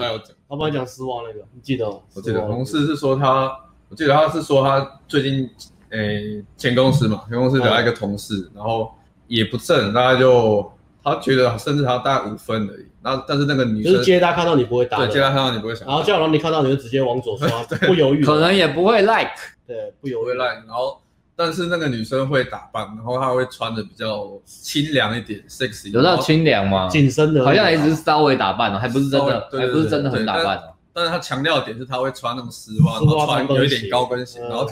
他帮你讲丝袜那个，你记得？我记得同事是说他。我记得他是说他最近，诶、欸，前公司嘛，前公司来一个同事，嗯、然后也不正，大概就他觉得甚至他大概五分而已。那但是那个女生就是接他看到你不会打，对，接他看到你不会想，然后叫然后你看到你就直接往左刷，不犹豫，可能也不会 like，对，不犹豫会 like。然后但是那个女生会打扮，然后她会穿的比较清凉一点，sexy。有到清凉吗？紧身的，好像也只是稍微打扮了，还不是真的，还不是真的很打扮。但是他强调的点是他会穿那种丝袜，然后穿有一点高跟鞋，然后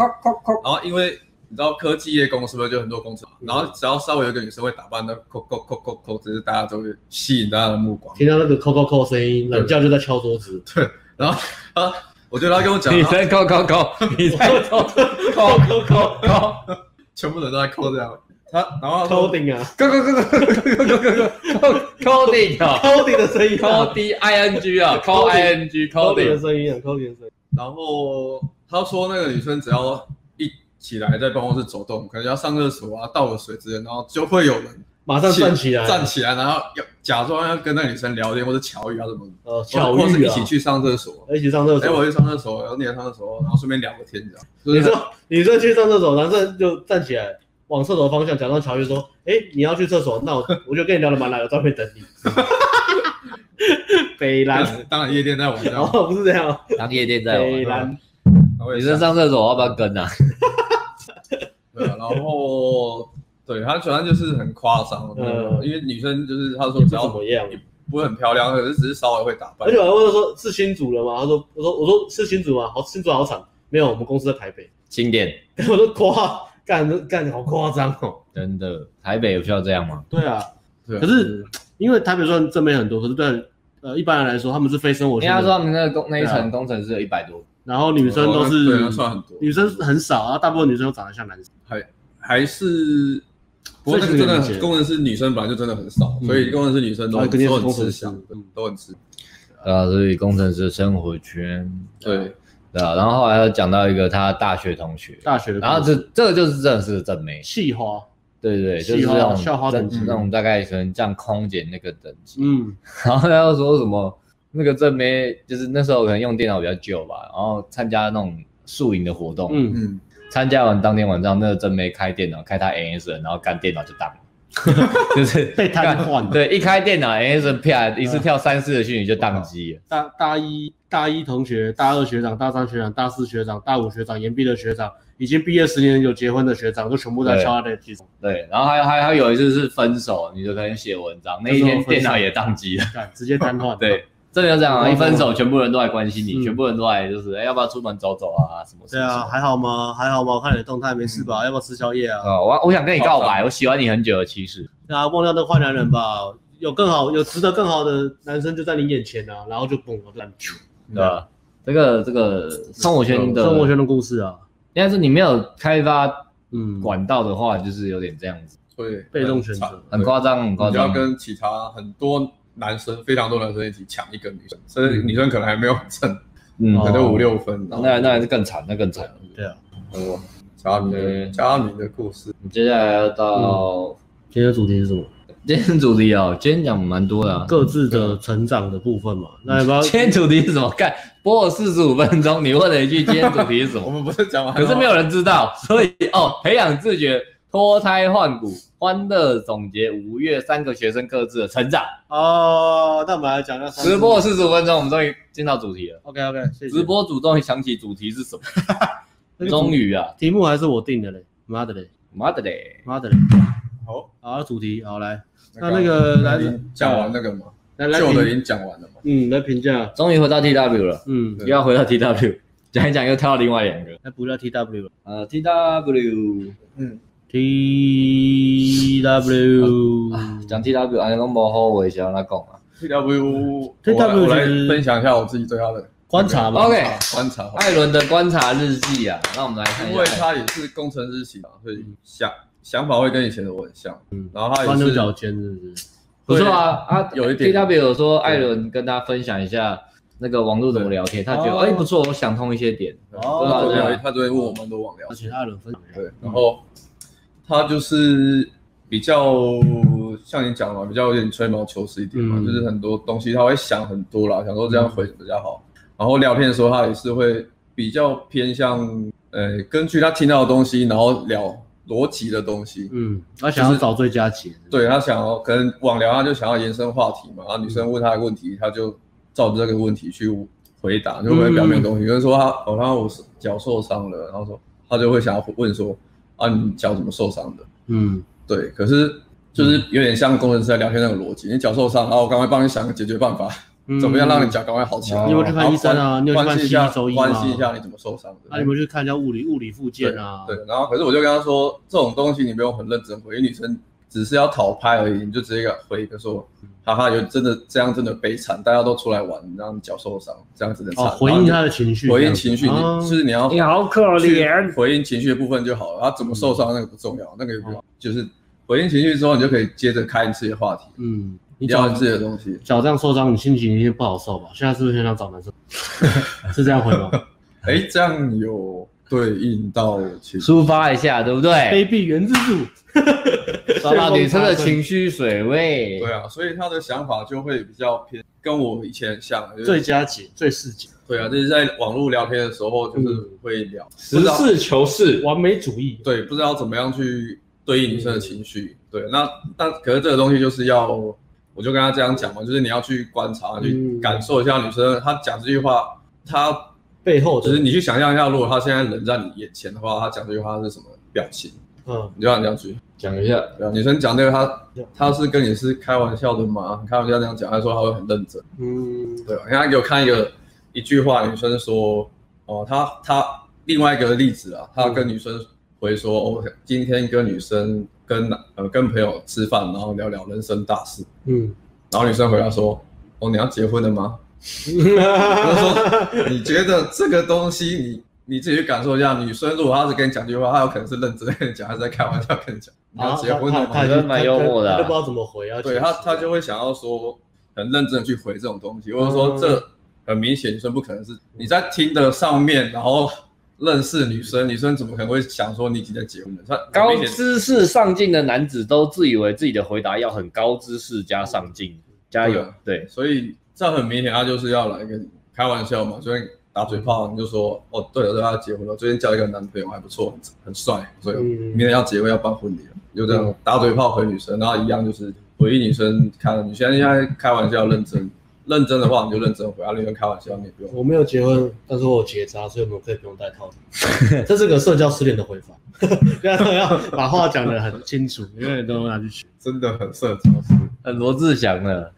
然后因为你知道科技业公司不是就很多公司，然后只要稍微有一个女生会打扮的扣扣扣扣扣，只是大家都会吸引大家的目光。听到那个扣扣扣声音，冷叫就在敲桌子。对，然后啊，我觉得他跟我讲，你在扣扣扣，你在扣扣扣扣，全部人都在扣这样。啊，然后 coding 啊，哥哥哥哥哥哥哥，coding 啊，coding 的声音，coding i n g 啊，，call i n g，coding 的声音，coding 的声音。然后他说那个女生只要一起来在办公室走动，可能要上厕所啊、倒了水之类，然后就会有人马上站起来，站起来，然后要假装要跟那女生聊天或者巧遇啊什么的，呃，巧遇啊，或是一起去上厕所，一起上厕所，哎，我去上厕所，然后捏上厕所，然后顺便聊个天，你知道？女生女生去上厕所，男生就站起来。往厕所方向，假装乔伊说：“哎、欸，你要去厕所，那我我就跟你聊得蛮来的，我在外面等你。”北兰兰，当然夜店在我们家，哦，不是这样，当夜店在玩。北兰，女生上厕所，要不要跟啊？对啊，然后对他主要就是很夸张，嗯，因为女生就是他说只要怎么样，不会很漂亮，可是只是稍微会打扮。而且我还问他说：“是新竹的吗？”他说：“我说我说是新竹吗？好，新竹好惨，没有，我们公司在台北。”新店，我说夸。干干好夸张哦！真的，台北有需要这样吗？对啊，对。可是因为台北算正面很多，可是对呃一般人来说，他们是非生活圈。人家说他们那个工那一层工程师有一百多，然后女生都是对，算很多，女生很少，然后大部分女生都长得像男生。还还是，不过那个真的工程师女生本来就真的很少，所以工程师女生都都很吃香，都很吃。啊，所以工程师生活圈对。对啊，然后后来又讲到一个他大学同学，大学的，然后这这个就是真的是正妹，系花，对对对，就是那种校花等级，那种大概可能像空姐那个等级，嗯，然后他又说什么那个正妹，就是那时候可能用电脑比较旧吧，然后参加那种宿营的活动，嗯。嗯，参加完当天晚上，那个正妹开电脑开他 MSN，然后干电脑就当。就是 被瘫痪，对，一开电脑，S P I 一次跳三四个讯息就宕机了。大大一大一同学，大二学长，大三学长，大四学长，大五学长，研毕的学长，已经毕业十年有结婚的学长，都全部在敲他的机。对，然后还有还还有一次是分手，你就可能写文章，那一天电脑也宕机了，直接瘫痪。对，真的要这样啊！一分手，全部人都来关心你，全部人都来就是，哎，要不要出门走走啊？什么？对啊，还好吗？还好吗？我看你的动态没事吧？要不要吃宵夜啊？我我想跟你告白，我喜欢你很久了，其实。啊，忘掉那坏男人吧，有更好，有值得更好的男生就在你眼前啊，然后就嘣，我烂球，对吧？这个这个生活圈的生活圈的故事啊，应该是你没有开发嗯管道的话，就是有点这样子，会被动选择，很夸张，很夸张。你要跟其他很多男生，非常多男生一起抢一个女生，甚至女生可能还没有挣，嗯，可能五六分，那那还是更惨，那更惨。对啊，哦，佳明，佳明的故事，你接下来要到今天的主题是什么？今天主题哦，今天讲蛮多的，各自的成长的部分嘛。那要不要？今天主题是什么？看播了四十五分钟，你问了一句今天主题是什么？我们不是讲完，可是没有人知道，所以哦，培养自觉，脱胎换骨，欢乐总结五月三个学生各自的成长。哦，那我们来讲一下直播四十五分钟，我们终于进到主题了。OK OK，直播主终于想起主题是什么？终于啊，题目还是我定的嘞，妈的嘞，妈的嘞，妈的嘞。好，好，主题好来。那那个来讲完那个吗？旧的已经讲完了嘛？嗯，来评价。终于回到 TW 了。嗯，又要回到 TW，讲一讲又跳到另外两个。那不叫 TW 了。呃，TW，嗯，TW，讲 TW，哎，拢无好话想要来讲啊。TW，TW，我来分享一下我自己对他的观察吧。OK，观察。艾伦的观察日记啊，那我们来看一下。因为他也是工程师系的，所以想。想法会跟以前的我很像，嗯，然后他也是钻牛角尖，是不是？不错啊，啊，有一点。T W 有说艾伦跟大家分享一下那个网络怎么聊天，他觉得哎不错，我想通一些点。哦，对，他就会问我们的网聊。而且艾伦分享对，然后他就是比较像你讲的，比较有点吹毛求疵一点嘛，就是很多东西他会想很多啦，想说这样回比较好。然后聊天的时候，他也是会比较偏向，呃，根据他听到的东西，然后聊。逻辑的东西，嗯，他想要找最佳解，对，他想要可能网聊，他就想要延伸话题嘛，然后女生问他的问题，他就照着这个问题去回答，就会表面东西，比如说他哦，他我脚受伤了，然后说他就会想要问说啊，你脚怎么受伤的？嗯，对，可是就是有点像工程师在聊天那个逻辑，你脚受伤，然后我赶快帮你想个解决办法。怎么样让你脚赶快好起来？你有没有去看医生啊？你有去看西医？关心一下你怎么受伤的？那你有没有去看一下物理物理附件啊？对，然后可是我就跟他说，这种东西你不用很认真回，女生只是要讨拍而已，你就直接回一个说，哈哈，有真的这样真的悲惨，大家都出来玩，让你脚受伤，这样子的惨。回应他的情绪，回应情绪，就是你要你好可怜，回应情绪的部分就好了，他怎么受伤那个不重要，那个就是回应情绪之后，你就可以接着开你自己的话题。嗯。你找自己的东西，脚这样受伤，你心情一定不好受吧？现在是不是很想找男生？是这样回吗？哎、欸，这样有对应到情抒发一下，对不对？卑鄙源自助，找到女生的情绪水位。对啊，所以他的想法就会比较偏，跟我以前像，就是、最佳解、最适解。对啊，就是在网络聊天的时候，就是会聊实事求是、完美主义。对，不知道怎么样去对应女生的情绪。嗯、对，那但可是这个东西就是要。我就跟他这样讲嘛，就是你要去观察，去感受一下女生她讲这句话，她背后，就是你去想象一下，如果他现在人在你眼前的话，他讲这句话是什么表情？嗯，你就让你这样去讲一下。对啊，女生讲这个，她她是跟你是开玩笑的吗？开玩笑这样讲，还是说她会很认真？嗯，对啊。你看给我看一个一句话，女生说，哦，她她另外一个例子啊，她跟女生回说，哦，今天跟女生。跟呃跟朋友吃饭，然后聊聊人生大事。嗯，然后女生回答说：“哦，你要结婚了吗？” 我说：“你觉得这个东西你，你你自己去感受一下。女生如果她是跟你讲这句话，她有可能是认真跟你讲，还是在开玩笑跟你讲？你要结婚了吗？”她蛮幽默的，不知道怎么回啊。对他，他就会想要说很认真的去回这种东西，或者说这很明显女生不可能是你在听的上面，然后。认识女生，女生怎么可能会想说你已经在结婚了？他高知识上进的男子都自以为自己的回答要很高知识加上进，加油。对，对，所以这很明显，他就是要来跟你开玩笑嘛，所以打嘴炮，你就说哦，对了，对，他结婚了，最近交一个男朋友还不错，很帅，所以明天要结婚要办婚礼了，就这样打嘴炮回女生，然后一样就是回应女生，看你现在现在开玩笑认真，认真的话你就认真回，啊，你跟开玩笑你也不用。我没有结婚，但是我有结扎，所以我们可以不用戴套子。这是个社交失恋的回法，大家要把话讲得很清楚，永远都拿去学，真的很社交失，很罗志祥的，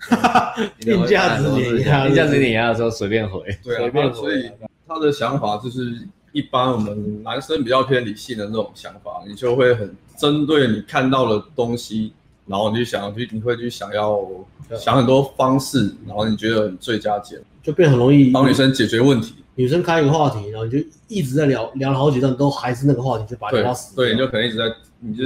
硬价值碾压，硬价值碾压的时候随便回，对啊，随便回。所以他的想法就是一般我们男生比较偏理性的那种想法，你就会很针对你看到的东西。然后你就想去，你会去想要想很多方式，然后你觉得最佳解，就变很容易帮女生解决问题。女生开一个话题，然后你就一直在聊，聊了好几段都还是那个话题，就把你聊死。对，你就可能一直在，你就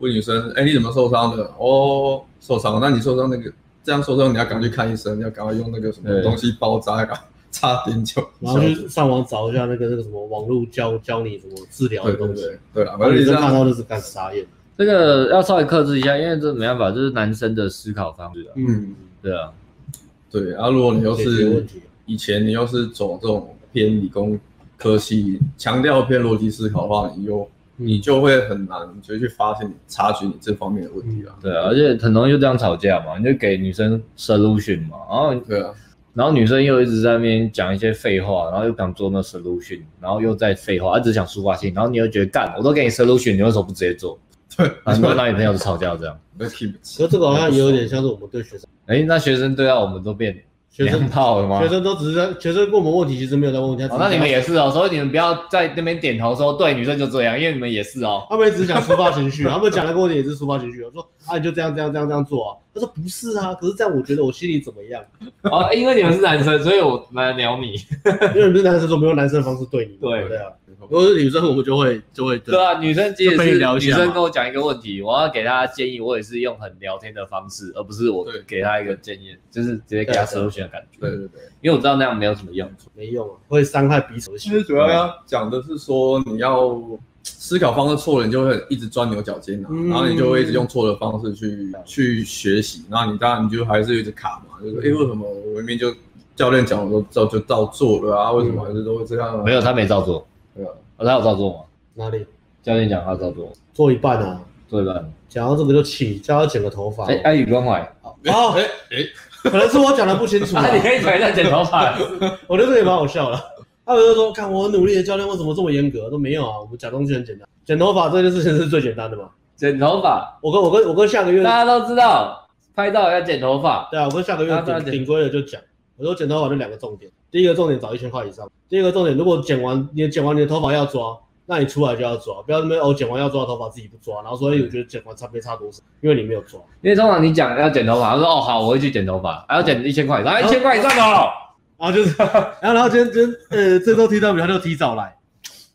问女生，哎，你怎么受伤的？哦，受伤了。那你受伤那个这样受伤，你要赶快去看医生，你要赶快用那个什么东西包扎啊，插点就，然后 去上网找一下那个那个什么网络教教你怎么治疗的东西。对啊，反正女生看到就是干傻眼。这个要稍微克制一下，因为这没办法，这是男生的思考方式啊。嗯，对啊，对啊。如果你又是以前你又是走这种偏理工科系，强调偏逻辑思考的话，你又你就会很难就去发现、察觉你这方面的问题啊。对啊，而且很容易就这样吵架嘛，你就给女生 solution 嘛，然后对啊，然后女生又一直在那边讲一些废话，然后又想做那 solution，然后又在废话，一直想抒发性，然后你又觉得干，我都给你 solution，你为什么不直接做？对，很多男女朋友都吵架这样，可是这个好像也有点像是我们对学生，哎，那学生对啊我们都变学生套了吗？学生都只是在学生问我们问题，其实没有在问问题。那你们也是哦，所以你们不要在那边点头说对女生就这样，因为你们也是哦。他们也只是想抒发情绪，他们讲的过程也是抒发情绪。我说啊，你就这样这样这样这样做啊。他说不是啊，可是在我觉得我心里怎么样？啊，因为你们是男生，所以我来聊你。因为你们是男生，说没有男生的方式对你。对对啊。如果是女生，我们就会就会对啊，女生其实是女生跟我讲一个问题，我要给她建议，我也是用很聊天的方式，而不是我给她一个建议，就是直接给她 solution 的感觉。对对对，因为我知道那样没有什么用，没用啊，会伤害彼此。其实主要要讲的是说，你要思考方式错了，你就会一直钻牛角尖啊，然后你就会一直用错的方式去去学习，然后你当然你就还是一直卡嘛，就是哎为什么我明明就教练讲我都照就照做了啊，为什么还是都会这样？没有，他没照做。对啊，他有照做吗？哪里？教练讲他照做，做一半啊，做一半。讲到这个就起，叫他剪个头发。哎，爱与关怀。哦，哎哎，可能是我讲的不清楚。那 你可以回来剪头发。我觉得这也蛮好笑的。他有时候说，看我很努力的教练为什么这么严格？都没有啊，我们讲东西很简单。剪头发这件事情是最简单的嘛？剪头发，我跟我跟我跟下个月大家都知道，拍照要剪头发。对啊，我跟下个月顶顶规的就讲，我说剪头发就两个重点。第一个重点找一千块以上。第二个重点，如果剪完你剪完你的头发要抓，那你出来就要抓，不要那边哦剪完要抓头发自己不抓，然后所以我觉得剪完差没差多少，因为你没有抓。因为通常你讲要剪头发，他说哦好我会去剪头发，还要剪一千块，然后一千块以上哦，然后就是，然后然后今天今天呃这周提到比他就提早来，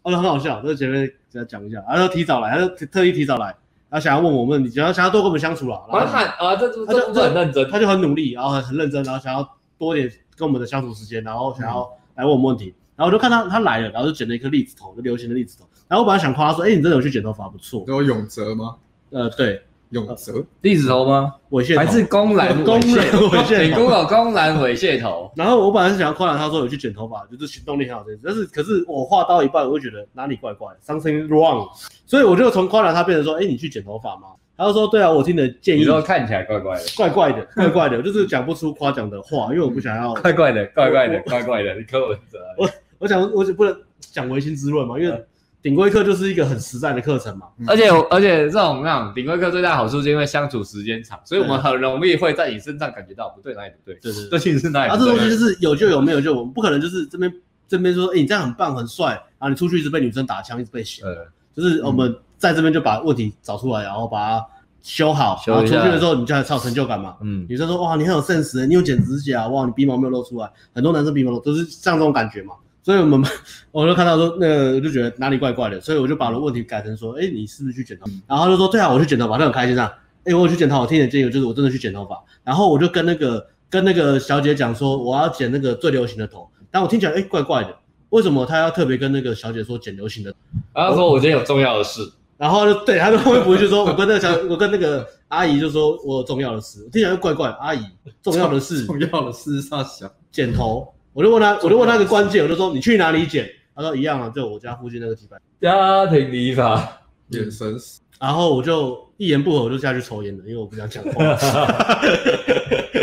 哦很好笑，这前面给他讲一下，然后提早来，他就特意提早来，然后想要问我们，你想要想要多跟我们相处了，然后看啊这这他就很认真，他就很努力，然后很很认真，然后想要多点跟我们的相处时间，然后想要。来问我们问题，然后我就看他他来了，然后就剪了一颗栗子头，就流行的栗子头。然后我本来想夸他说，哎，你真的有去剪头发，不错。有永泽吗？呃，对，永泽栗子头吗？猥亵头，还是公然公然猥亵？你公然猥亵头。然后我本来是想要夸奖他说有去剪头发，就是行动力很好这件事。但是可是我画到一半，我就觉得哪里怪怪，something wrong。所以我就从夸奖他变成说，哎，你去剪头发吗？他就说：“对啊，我听的建议。”你说看起来怪怪的，怪怪的，怪怪的，就是讲不出夸奖的话，因为我不想要。怪怪的，怪怪的，怪怪的，你柯文哲。我我想，我就不能讲唯心之论嘛，因为顶规课就是一个很实在的课程嘛。而且而且这种那种顶规课最大好处是因为相处时间长，所以我们很容易会在你身上感觉到不对，哪里不对？对对，这其实是哪里？啊，这东西就是有就有，没有就我们不可能就是这边这边说，哎，你这样很棒很帅，然后你出去一直被女生打枪，一直被嫌。对，就是我们在这边就把问题找出来，然后把它。修好，然后出去的时候你就还超有成就感嘛。嗯，女生说哇，你很有 sense，你有剪指甲，哇，你鼻毛没有露出来。很多男生鼻毛都都是像这种感觉嘛。所以我们 我就看到说那个，我就觉得哪里怪怪的，所以我就把了问题改成说，哎，你是不是去剪头发？然后他就说对啊，我去剪头发，他很开心啊。哎，我去剪头发，我听你的建议就是我真的去剪头发。然后我就跟那个跟那个小姐讲说，我要剪那个最流行的头。但我听起来哎怪怪的，为什么他要特别跟那个小姐说剪流行的头？然后说我今天有重要的事。然后就对，他就后面不会就说，我跟那个小，我跟那个阿姨就说，我有重要的事，听起来就怪怪。阿姨，重要的事，重要的事是啥想剪头，我就问他，我就问他一个关键，我就说你去哪里捡？他说一样啊，就我家附近那个地方。家庭理发，眼神死。然后我就一言不合我就下去抽烟了，因为我不想讲话，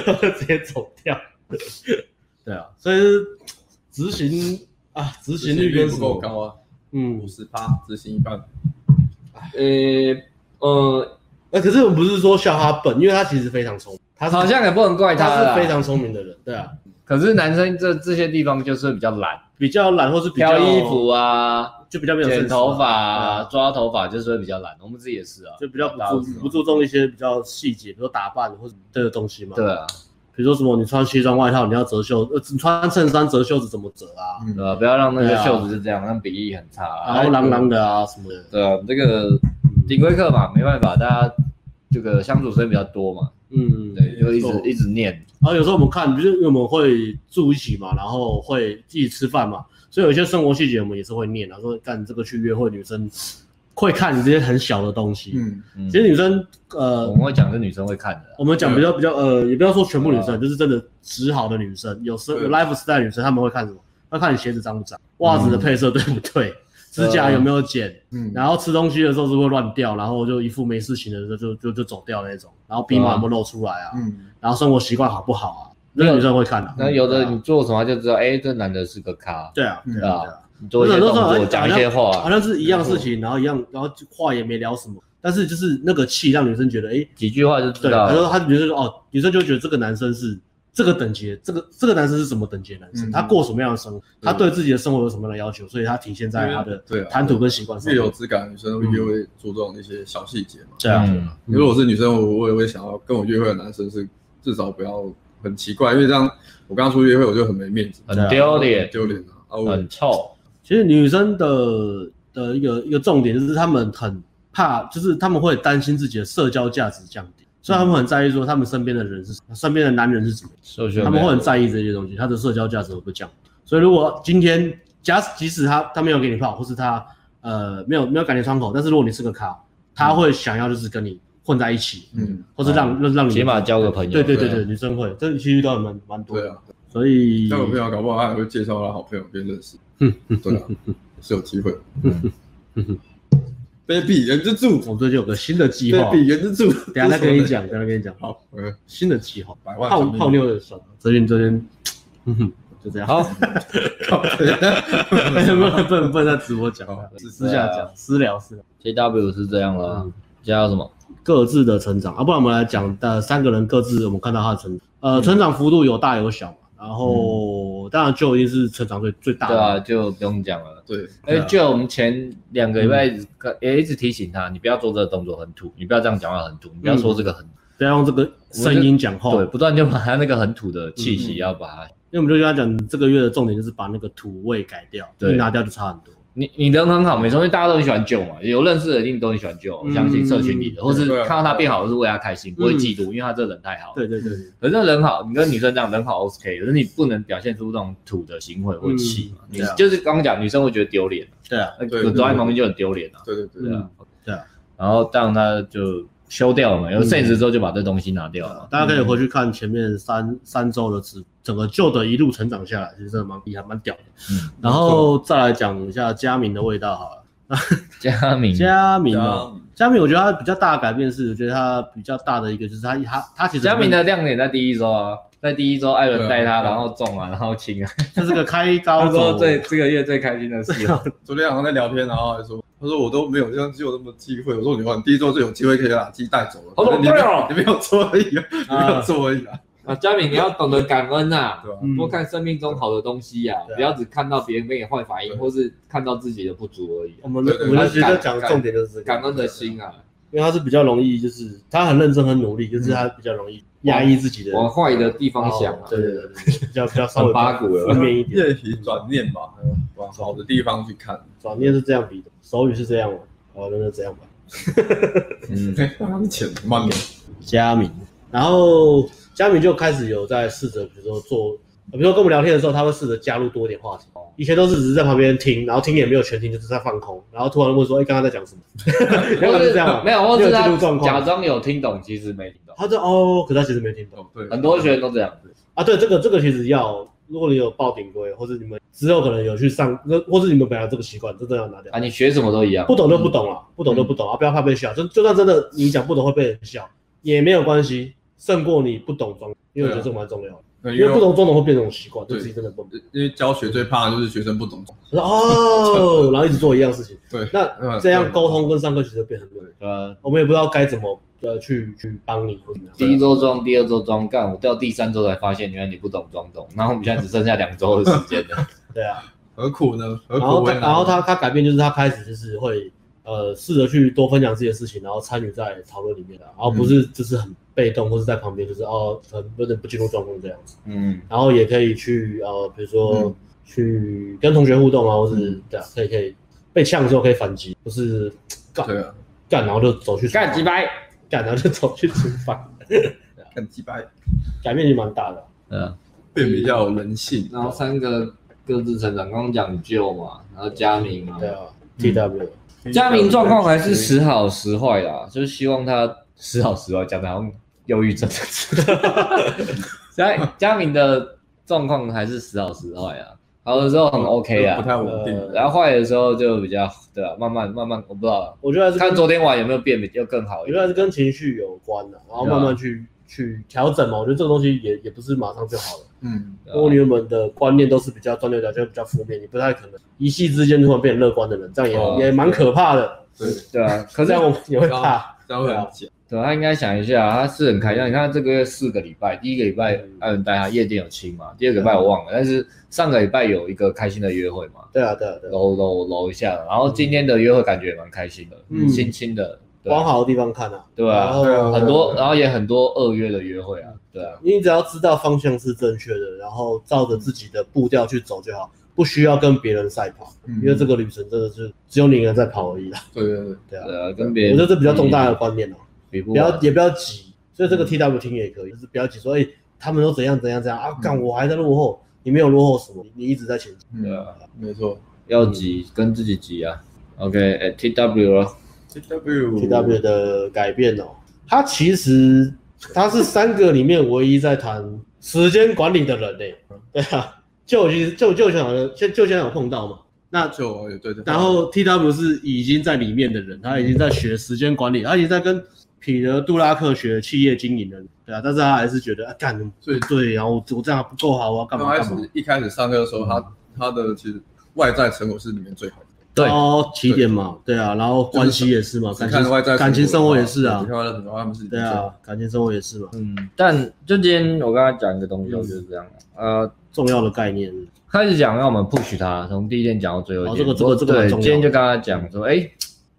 我 就直接走掉。对啊，所以执行啊，执行率跟不够高啊，嗯，五十八执行一半。呃呃，那可是我们不是说笑他笨，因为他其实非常聪明，他好像也不能怪他，他是非常聪明的人，对啊。可是男生这这些地方就是比较懒，比较懒，或是比较挑衣服啊，就比较没有剪头发啊，抓头发就是会比较懒。我们自己也是啊，就比较不注不注重一些比较细节，比如说打扮或者这个东西嘛。对啊，比如说什么，你穿西装外套你要折袖，呃，你穿衬衫折袖子怎么折啊？对吧？不要让那个袖子是这样，让比例很差，然后啷啷的啊什么的。对啊，这个顶规课嘛，没办法，大家这个相处时间比较多嘛。嗯，对，就一直一直念。然后有时候我们看，就是因为我们会住一起嘛，然后会一起吃饭嘛，所以有些生活细节我们也是会念。然后说干这个去约会，女生会看你这些很小的东西。嗯，其实女生呃，我们会讲是女生会看的。我们讲比较比较呃，也不要说全部女生，就是真的直好的女生，有时有 lifestyle 女生，她们会看什么？要看你鞋子脏不脏，袜子的配色对不对？指甲有没有剪？嗯，然后吃东西的时候是会乱掉，然后就一副没事情的时候就就就走掉那种，然后鼻毛有没有露出来啊？嗯，然后生活习惯好不好啊？那个女生会看的。那有的你做什么就知道，哎，这男的是个咖。对啊，对啊，你做一些动作，讲一些话，好像是一样事情，然后一样，然后话也没聊什么，但是就是那个气让女生觉得，哎，几句话就知道。他说他女生说，哦，女生就觉得这个男生是。这个等级，这个这个男生是什么等级的男生？他过什么样的生活？他对自己的生活有什么样的要求？所以他体现在他的谈吐跟习惯上。越有质感的女生越会注重一些小细节嘛。这样，如果我是女生，我我也会想要跟我约会的男生是至少不要很奇怪，因为这样我刚刚出去约会我就很没面子，很丢脸，丢脸啊，很臭。其实女生的的一个一个重点就是她们很怕，就是他们会担心自己的社交价值降低。所以他们很在意说他们身边的人是身边的男人是什么，他们会很在意这些东西，他的社交价值会不降。所以如果今天假即使他他没有给你泡，或是他呃没有没有感情窗口，但是如果你是个咖，他会想要就是跟你混在一起，嗯，或是让让让你起码交个朋友。对对对对，女生会，这其实都蛮蛮多。对啊，所以交个朋友搞不好他还会介绍他好朋友给认识。嗯嗯，对啊，是有机会。嗯 嗯。Baby 人之助，我们最近有个新的计划。baby 人之助，等下再跟你讲，等下跟你讲。好，新的计划，百万泡泡妞的算了。最近最近，嗯哼，就这样。好，不能不能在直播讲，私下讲，私聊私聊。JW 是这样了，接下来什么？各自的成长。啊，不然我们来讲呃三个人各自，我们看到他的成长，呃，成长幅度有大有小。然后，当然就一定是成长最最大的，对啊，就不用讲了。对，哎，就我们前两个礼拜也一直提醒他，你不要做这个动作很土，你不要这样讲话很土，你不要说这个很，不要用这个声音讲话，对，不断就把他那个很土的气息要把它，因为我们就跟他讲，这个月的重点就是把那个土味改掉，对，拿掉就差很多。你你人很好，没错，因为大家都很喜欢救嘛，有认识的一定都很喜欢救，我相信社群里的，或是看到他变好，是为他开心，不会嫉妒，因为他这人太好。对对对，可是人好，你跟女生这样人好 OK，可是你不能表现出这种土的行为或气嘛，你就是刚刚讲，女生会觉得丢脸。对啊，躲在旁边就很丢脸啊。对对对，对啊，然后当他就。修掉了嘛？有 sense 之后就把这东西拿掉了。大家可以回去看前面三三周的直，整个旧的一路成长下来，其实真的蛮厉害，蛮屌的。嗯，然后再来讲一下佳明的味道好了。佳明，佳明哦，佳明，我觉得他比较大的改变是，我觉得他比较大的一个就是他他他其实佳明的亮点在第一周啊，在第一周艾伦带他，然后中啊，然后亲啊，这是个开高走最这个月最开心的事。昨天晚上在聊天，然后还说。他说我都没有像只有那么机会。我说你话，你第一周就有机会可以把鸡带走了。我说对哦，你没有做而已啊，你没有做而已啊。啊，佳敏，你要懂得感恩呐，多看生命中好的东西呀，不要只看到别人给你坏反应，或是看到自己的不足而已。我们我们觉得讲的重点就是感恩的心啊，因为他是比较容易，就是他很认真很努力，就是他比较容易压抑自己的，往坏的地方想。对对对，比较比较稍微八股了，负面一点。练习转念吧，往好的地方去看。转念是这样比的，手语是这样的。哦，那就这样吧。嗯，当前慢点。佳明，然后佳明就开始有在试着，比如说做，比如说跟我们聊天的时候，他会试着加入多一点话题。以前都是只是在旁边听，然后听也没有全听，就是在放空，然后突然问说：“哎，刚刚在讲什么？” 原来是这样，没有，或者他假装有听懂，其实没听懂。他说：“哦，可他其实没听懂。”对，很多学员都这样子啊。对，这个这个其实要。如果你有报顶规，或者你们之后可能有去上，那或者你们本来这个习惯，真的要拿掉啊！你学什么都一样，不懂就不懂了，不懂就不懂啊！不要怕被笑，就就算真的你讲不懂会被人笑，也没有关系，胜过你不懂装，因为我觉得这蛮重要。因为不懂装懂会变成习惯，对自己真的不懂。因为教学最怕的就是学生不懂。哦，然后一直做一样事情。对，那这样沟通跟上课其实变很累。呃，我们也不知道该怎么呃去去帮你或怎么样。第一周装，第二周装，干我到第三周才发现，原来你不懂装懂。然后我们现在只剩下两周的时间了。对啊，何苦呢？然后然后他他改变就是他开始就是会呃试着去多分享自己的事情，然后参与在讨论里面的，然后不是就是很。被动或是在旁边，就是哦，很有点不进入状况这样子。嗯，然后也可以去呃，比如说去跟同学互动啊，或是对啊，可以可以被呛的时候可以反击，不是干干然后就走去干鸡掰，干然后就走去吃饭，干鸡掰，改变也蛮大的。嗯，变比较有人性。然后三个各自成长，刚刚讲就嘛，然后佳明嘛，对啊，T W，佳明状况还是时好时坏啦，就是希望他时好时坏，讲的好像。忧郁症的，佳佳明的状况还是时好时坏啊，好的时候很 OK 啊，不太稳定，然后坏的时候就比较对啊，慢慢慢慢，我不知道，我觉得还是看昨天晚有没有变，比较更好一点，我觉得是跟情绪有关的，然后慢慢去去调整嘛，我觉得这个东西也也不是马上就好了，嗯，蜗牛们的观念都是比较钻牛角尖，比较负面，你不太可能一夕之间突然变乐观的人，这样也也蛮可怕的，对对啊，可是这样我也会怕，这样会很假。对，他应该想一下，他是很开心。你看他这个月四个礼拜，第一个礼拜艾伦带他夜店有亲嘛，第二个礼拜我忘了，但是上个礼拜有一个开心的约会嘛。对啊，对啊，对。搂搂搂一下，然后今天的约会感觉也蛮开心的，嗯，亲亲的，往好的地方看啊。对啊，很多，然后也很多二月的约会啊。对啊，你只要知道方向是正确的，然后照着自己的步调去走就好，不需要跟别人赛跑，因为这个旅程真的是只有你一个人在跑而已啦。对对对，对啊，跟别人，我觉得这比较重大的观念哦。不要也不要急，所以这个 T W 听也可以，就是不要急，说哎，他们都怎样怎样怎样啊，干我还在落后，你没有落后什么，你一直在前进。对啊，没错，要急跟自己急啊。OK，哎，T W 了，T W T W 的改变哦，他其实他是三个里面唯一在谈时间管理的人嘞。对啊，就其实就就想就就现在有碰到嘛，那就对对。然后 T W 是已经在里面的人，他已经在学时间管理，他已经在跟。彼得·杜拉克学企业经营了，对啊，但是他还是觉得啊，干，对对，然后我我这样不够好，我要干嘛干嘛。一开始上课的时候，他他的其实外在成果是里面最好的。对哦，起点嘛，对啊，然后关系也是嘛，感情感情生活也是啊。对啊，感情生活也是嘛。嗯，但就今天我跟他讲一个东西，就是这样，呃，重要的概念，开始讲让我们 push 他，从第一天讲到最后一天。这个这个这个对，今天就跟他讲说，哎。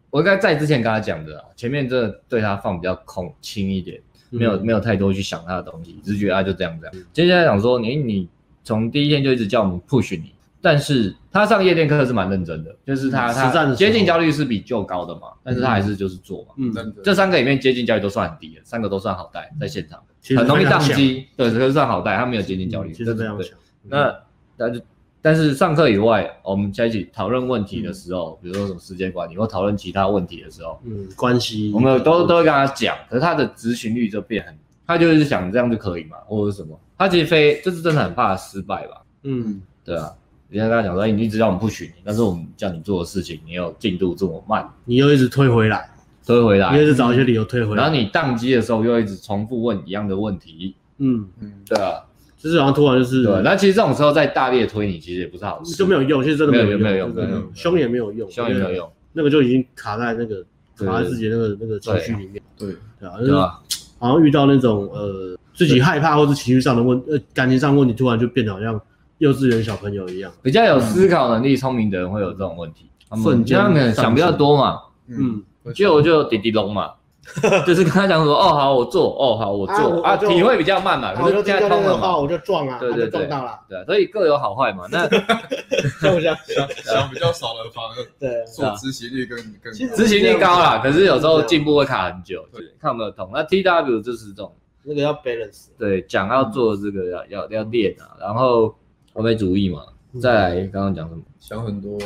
我应该在之前跟他讲的啊，前面真的对他放比较空轻一点，没有没有太多去想他的东西，只是觉得他就这样这样。接下来讲说，你你从第一天就一直叫我们 push 你，但是他上夜店课是蛮认真的，就是他他接近焦虑是比旧高的嘛，但是他还是就是做嘛。嗯，这三个里面接近焦虑都算很低的，三个都算好带，在现场很容易宕机，对，这个算好带，他没有接近焦虑，其实这样想。那那就。但是上课以外，我们在一起讨论问题的时候，比如说什么时间管理或讨论其他问题的时候，嗯，关系，我们都都会跟他讲，可是他的执行率就变很，他就是想这样就可以嘛，或者什么，他其实非就是真的很怕失败吧，嗯，对啊，人家跟他讲说，你一直叫我们不许你，但是我们叫你做的事情，你有进度这么慢，你又一直推回来，推回来，你一直找一些理由推回来，然后你宕机的时候又一直重复问一样的问题，嗯嗯，对啊。就是好像突然就是，对，那其实这种时候在大力推你，其实也不是好事，就没有用，其实真的没有用，没有用，没有用，凶也没有用，凶也没有用，那个就已经卡在那个卡在自己那个那个情绪里面，对对啊，就是好像遇到那种呃自己害怕或者情绪上的问呃感情上问题，突然就变得好像幼稚园小朋友一样，比较有思考能力、聪明的人会有这种问题，瞬间他们想比较多嘛，嗯，就就滴滴龙嘛。就是跟他讲说，哦好，我做，哦好，我做啊，体会比较慢嘛，可是现在通了嘛，我就撞啊，对对对，撞到了，对，所以各有好坏嘛。那像不像想比较少的反而对，做执行率更更执行力高啦，可是有时候进步会卡很久，对，看有没有通。那 T W 就是这种，那个要 balance，对，讲要做这个要要要练啊，然后完美主义嘛。再来，刚刚讲什么？想很多，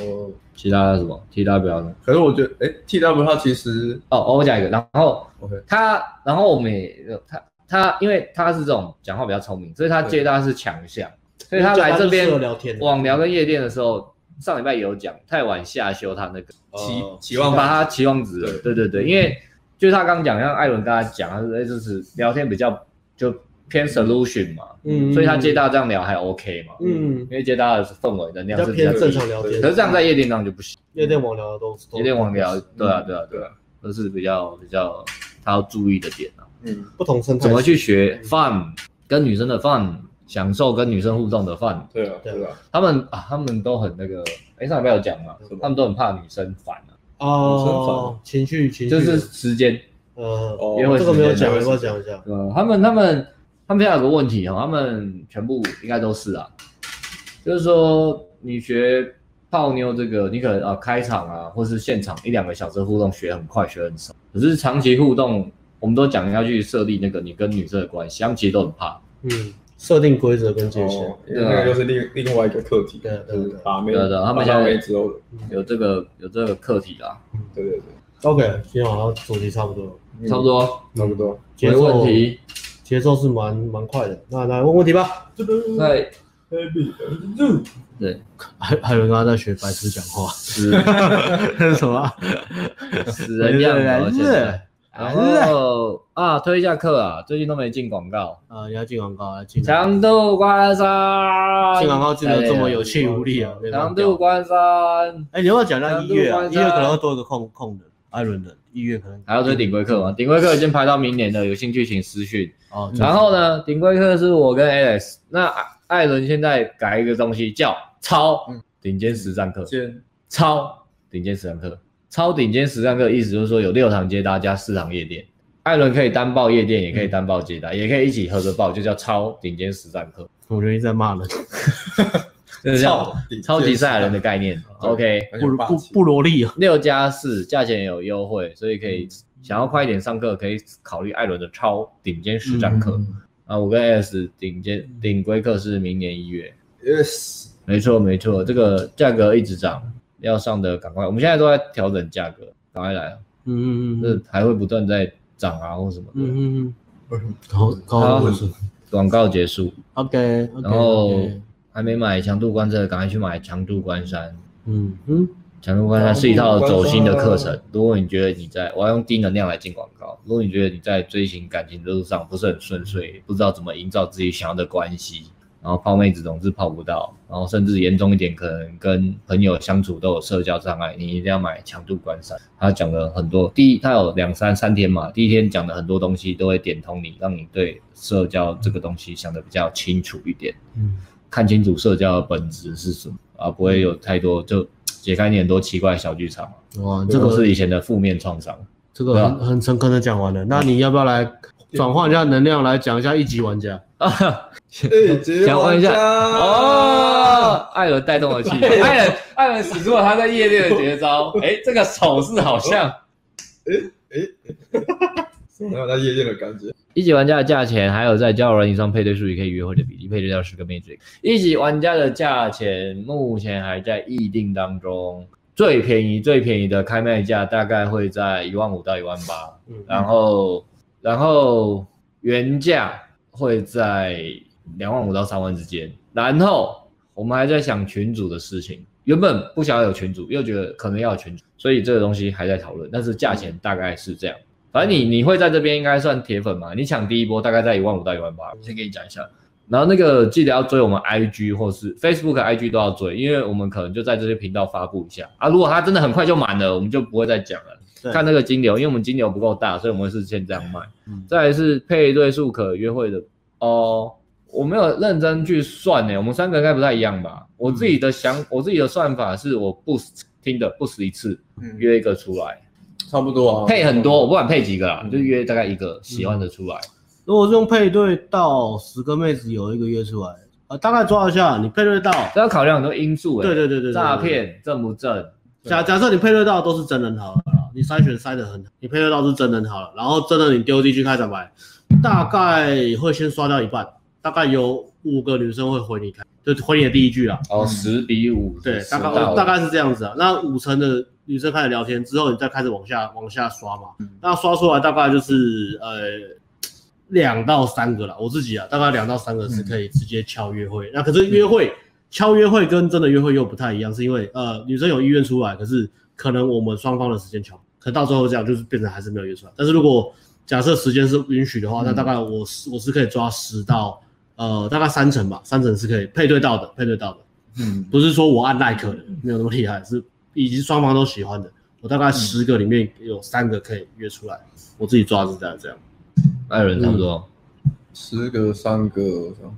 其他的什么？T W 呢？可是我觉得，哎，T W 他其实，哦，我讲一个，然后，OK，他，然后我们也，他，他，因为他是这种讲话比较聪明，所以他接单是强项，所以他来这边聊天，网聊跟夜店的时候，上礼拜也有讲，太晚下修他那个期期望，把他期望值了，对。对对，因为就是他刚刚讲，像艾伦跟他讲，他说，哎，就是聊天比较就偏 solution 嘛，嗯，所以他接大这样聊还 OK 嘛，嗯，因为接大的氛围能量是比较偏正常聊天，可是这样在夜店上就不行，夜店网聊的都夜店网聊，对啊对啊对啊，都是比较比较他要注意的点啊，嗯，不同生态，怎么去学 fun，跟女生的 fun，享受跟女生互动的 fun，对啊对啊，他们啊他们都很那个，哎上礼拜有讲嘛，他们都很怕女生烦啊，哦，情绪情绪。就是时间。呃，因为这个没有讲，要不要讲一下？呃，他们他们他们现在有个问题哈，他们全部应该都是啊，就是说你学泡妞这个，你可能啊开场啊，或是现场一两个小时互动学很快学很少，可是长期互动，我们都讲要去设立那个你跟女生的关系，他们其实都很怕。嗯，设定规则跟界限，那个就是另另外一个课题。对对对，把妹的，他们现在有这个有这个课题啦。对对对，OK，今天晚上主题差不多。差不多，差不多，没问题，节奏是蛮蛮快的。那来问问题吧。对，对，还还有人刚刚在学白痴讲话，是，什么？死人样的，是，然后啊，推一下课啊，最近都没进广告。啊，你要进广告啊，进。强度关山，进广告进的这么有气无力啊，强度关山，哎，你要不要讲到一月啊？一月可能会多一个空空的，艾伦的。一月可能还要推顶规课吗？顶规课已经排到明年了，有兴趣请私讯。哦，然后呢，顶规课是我跟 Alex，那艾伦现在改一个东西叫超顶尖实战课，超顶尖实战课，超顶尖实战课意思就是说有六堂接搭加四堂夜店，艾伦可以单报夜店，也可以单报接搭，也可以一起合着报，就叫超顶尖实战课。我觉得你在骂人。这叫超级赛亚人的概念，OK，不不不萝莉啊，六加四，价钱也有优惠，所以可以想要快一点上课，可以考虑艾伦的超顶尖实战课啊。我跟 S 顶尖顶规课是明年一月，Yes，没错没错，这个价格一直涨，要上的赶快，我们现在都在调整价格，赶快来，嗯嗯嗯，这还会不断在涨啊或什么的，嗯嗯嗯，好，好，广告结束，OK，然后。还没买强度关山，赶快去买强度关山。嗯嗯，强度关山是一套走心的课程。如果你觉得你在，我要用低能量来进广告。如果你觉得你在追寻感情的路上不是很顺遂，不知道怎么营造自己想要的关系，然后泡妹子总是泡不到，然后甚至严重一点，可能跟朋友相处都有社交障碍，你一定要买强度关山。他讲了很多，第一，他有两三三天嘛，第一天讲的很多东西都会点通你，让你对社交这个东西想得比较清楚一点。嗯。看清楚社交的本质是什么啊，不会有太多就解开你很多奇怪的小剧场。哇，这个是以前的负面创伤。这个很很诚恳的讲完了，那你要不要来转换一下能量，来讲一下一级玩家啊？转换一下哦，艾伦带动了气氛，艾伦艾伦使出了他在夜店的绝招。哎，这个手势好像，哎哎。没有在夜店的感觉。一级玩家的价钱，还有在交友软件上配对数据可以约会的比例，配对到十个妹子。一级玩家的价钱目前还在议定当中，最便宜最便宜的开卖价大概会在一万五到一万八，然后然后原价会在两万五到三万之间。然后我们还在想群主的事情，原本不想要有群主，又觉得可能要有群主，所以这个东西还在讨论，但是价钱大概是这样。反正你你会在这边应该算铁粉嘛？你抢第一波大概在一万五到一万八，我先给你讲一下。然后那个记得要追我们 IG 或是 Facebook IG 都要追，因为我们可能就在这些频道发布一下啊。如果它真的很快就满了，我们就不会再讲了。对看那个金牛，因为我们金牛不够大，所以我们是先这样卖。嗯、再来是配对数可约会的哦，我没有认真去算呢。我们三个应该不太一样吧？我自己的想，嗯、我自己的算法是我不听的不死一次约一个出来。差不多啊，配很多，我不管配几个啦，就约大概一个喜欢的出来。如果是用配对到十个妹子有一个约出来，呃，大概抓一下，你配对到，这要考量很多因素。对对对对，诈骗正不正？假假设你配对到都是真人好了，你筛选筛的很，你配对到是真人好了，然后真的你丢进去开场白，大概会先刷掉一半，大概有五个女生会回你开，就回你的第一句啊。哦，十比五，对，大概大概是这样子啊。那五成的。女生开始聊天之后，你再开始往下往下刷嘛，嗯、那刷出来大概就是呃两到三个了。我自己啊，大概两到三个是可以直接敲约会。嗯、那可是约会、嗯、敲约会跟真的约会又不太一样，是因为呃女生有意愿出来，可是可能我们双方的时间敲，可到最后这样就是变成还是没有约出来。但是如果假设时间是允许的话，那大概我是我是可以抓十到呃大概三成吧，三成是可以配对到的，配对到的。嗯，不是说我按 like 的，没有那么厉害，是以及双方都喜欢的。我大概十个里面有三个可以约出来，我自己抓是这样这样。艾伦差不多十个三个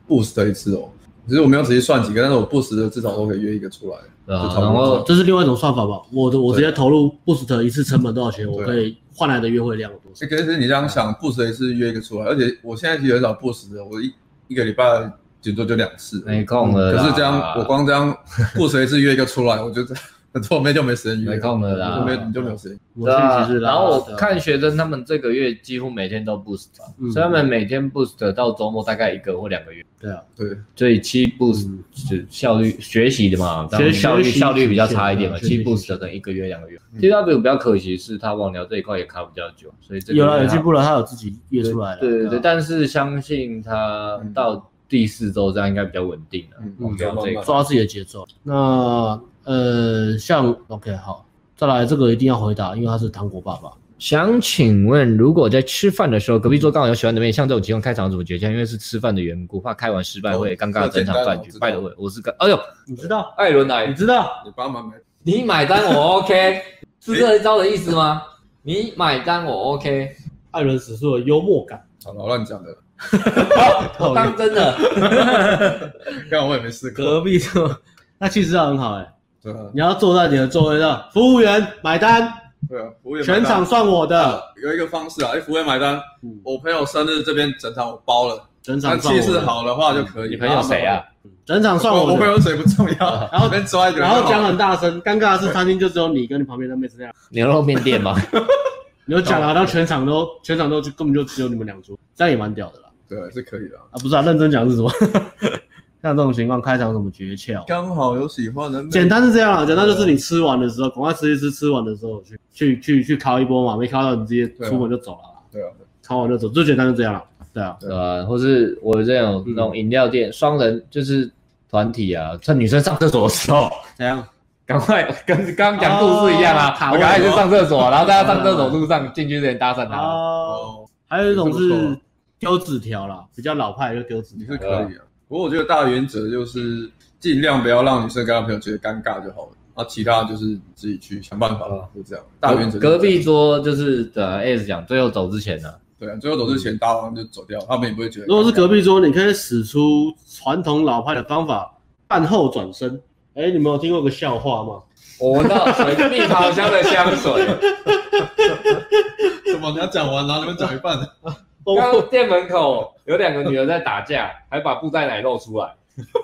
boost 一次哦。其实我没有仔细算几个，但是我 boost 的至少都可以约一个出来。然后这是另外一种算法吧？我的我直接投入 boost 一次成本多少钱，我可以换来的约会量有多少？可是你这样想，boost 一次约一个出来，而且我现在其实很少 boost 的，我一一个礼拜顶多就两次。没空了。可是这样，我光这样 boost 一次约一个出来，我觉得。后面就没时间约，没空了啦，没你就没有时间。对啊，然后我看学生他们这个月几乎每天都 boost，所以他们每天 boost 到周末大概一个或两个月。对啊，对，所以七 boost 是效率学习的嘛，学效率效率比较差一点嘛，七 boost 等一个月两个月。T W 比较可惜是他网聊这一块也卡比较久，所以这个有了有进步了，他有自己约出来了。对对对，但是相信他到第四周这样应该比较稳定了，网聊这抓自己的节奏。那。呃，像 OK 好，再来这个一定要回答，因为他是糖果爸爸。想请问，如果在吃饭的时候，隔壁桌刚好有喜欢的妹，像这种情况开场怎么解决？因为是吃饭的缘故，怕开完失败会尴尬的整场饭局。拜托会，我是个，哎呦，你知道？艾伦来，你知道？你帮忙买，你买单我 OK，是这一招的意思吗？你买单我 OK，艾伦使出了幽默感，好了，乱讲的，我 当真的，刚刚我也没试过。隔壁桌，那其实很好哎。你要坐在你的座位上，服务员买单。对啊，服务员全场算我的。有一个方式啊，哎，服务员买单。我朋友生日这边整场我包了，整场气势好的话就可以。你朋友谁啊？整场算我。我朋友谁不重要。然后然后讲很大声，尴尬的是餐厅就只有你跟你旁边的妹子这样。牛肉面店吗？你就讲了，然后全场都全场都就根本就只有你们两桌，这样也蛮屌的啦。对，是可以的啊。不是啊，认真讲是什么？像这种情况，开场什么诀窍？刚好有喜欢的。简单是这样啊，简单就是你吃完的时候，赶快吃一吃，吃完的时候去去去去敲一波嘛，没敲到你直接出门就走了。对啊，敲完就走，最简单就这样了。对啊，对啊，或是我这种那种饮料店，双人就是团体啊，趁女生上厕所的时候，怎样？赶快跟刚刚讲故事一样啊，我赶快去上厕所，然后大家上厕所路上进去之前搭讪他。哦，还有一种是丢纸条啦，比较老派就丢纸条。是可以啊。不过我觉得大原则就是尽量不要让女生跟她朋友觉得尴尬就好了，啊，其他就是自己去想办法了，就这样。大原则。隔壁桌就是的 S 讲，最后走之前呢，对啊，最后走之前大王就走掉，他们也不会觉得。如果是隔壁桌，你可以使出传统老派的方法，饭后转身。哎，你们有听过个笑话吗？我闻到水蜜桃香的香水。怎么？你要讲完，然后你们讲一半。刚刚店门口有两个女人在打架，还把布袋奶露出来，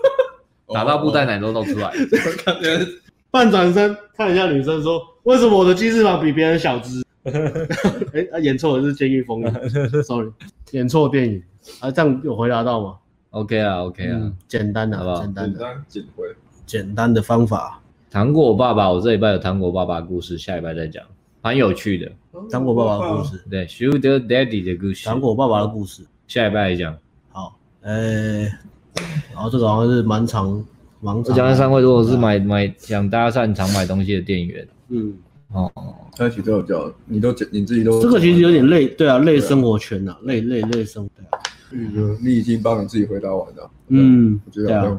打到布袋奶都露出来。感觉半转身看一下女生说：“为什么我的鸡翅膀比别人小只？” 哎，啊，演错了，是《监狱风云》，sorry，演错电影。啊，这样有回答到吗？OK 啊，OK 啊，简单的，好不好？简单的，简回，简单的方法。糖果爸爸，我这礼拜有糖果爸爸的故事，下礼拜再讲。蛮有趣的，糖果爸爸的故事，对，Sugar Daddy 的故事，糖果爸爸的故事，下一拜来讲。好，呃，然后这个好像是蛮长，蛮长。讲的三位，如果是买买想搭讪常买东西的店员，嗯，哦，他其实都有叫，你都你自己都。这个其实有点累，对啊，累生活圈呐，累累累生活。嗯，你已经帮你自己回答完了。嗯，我觉得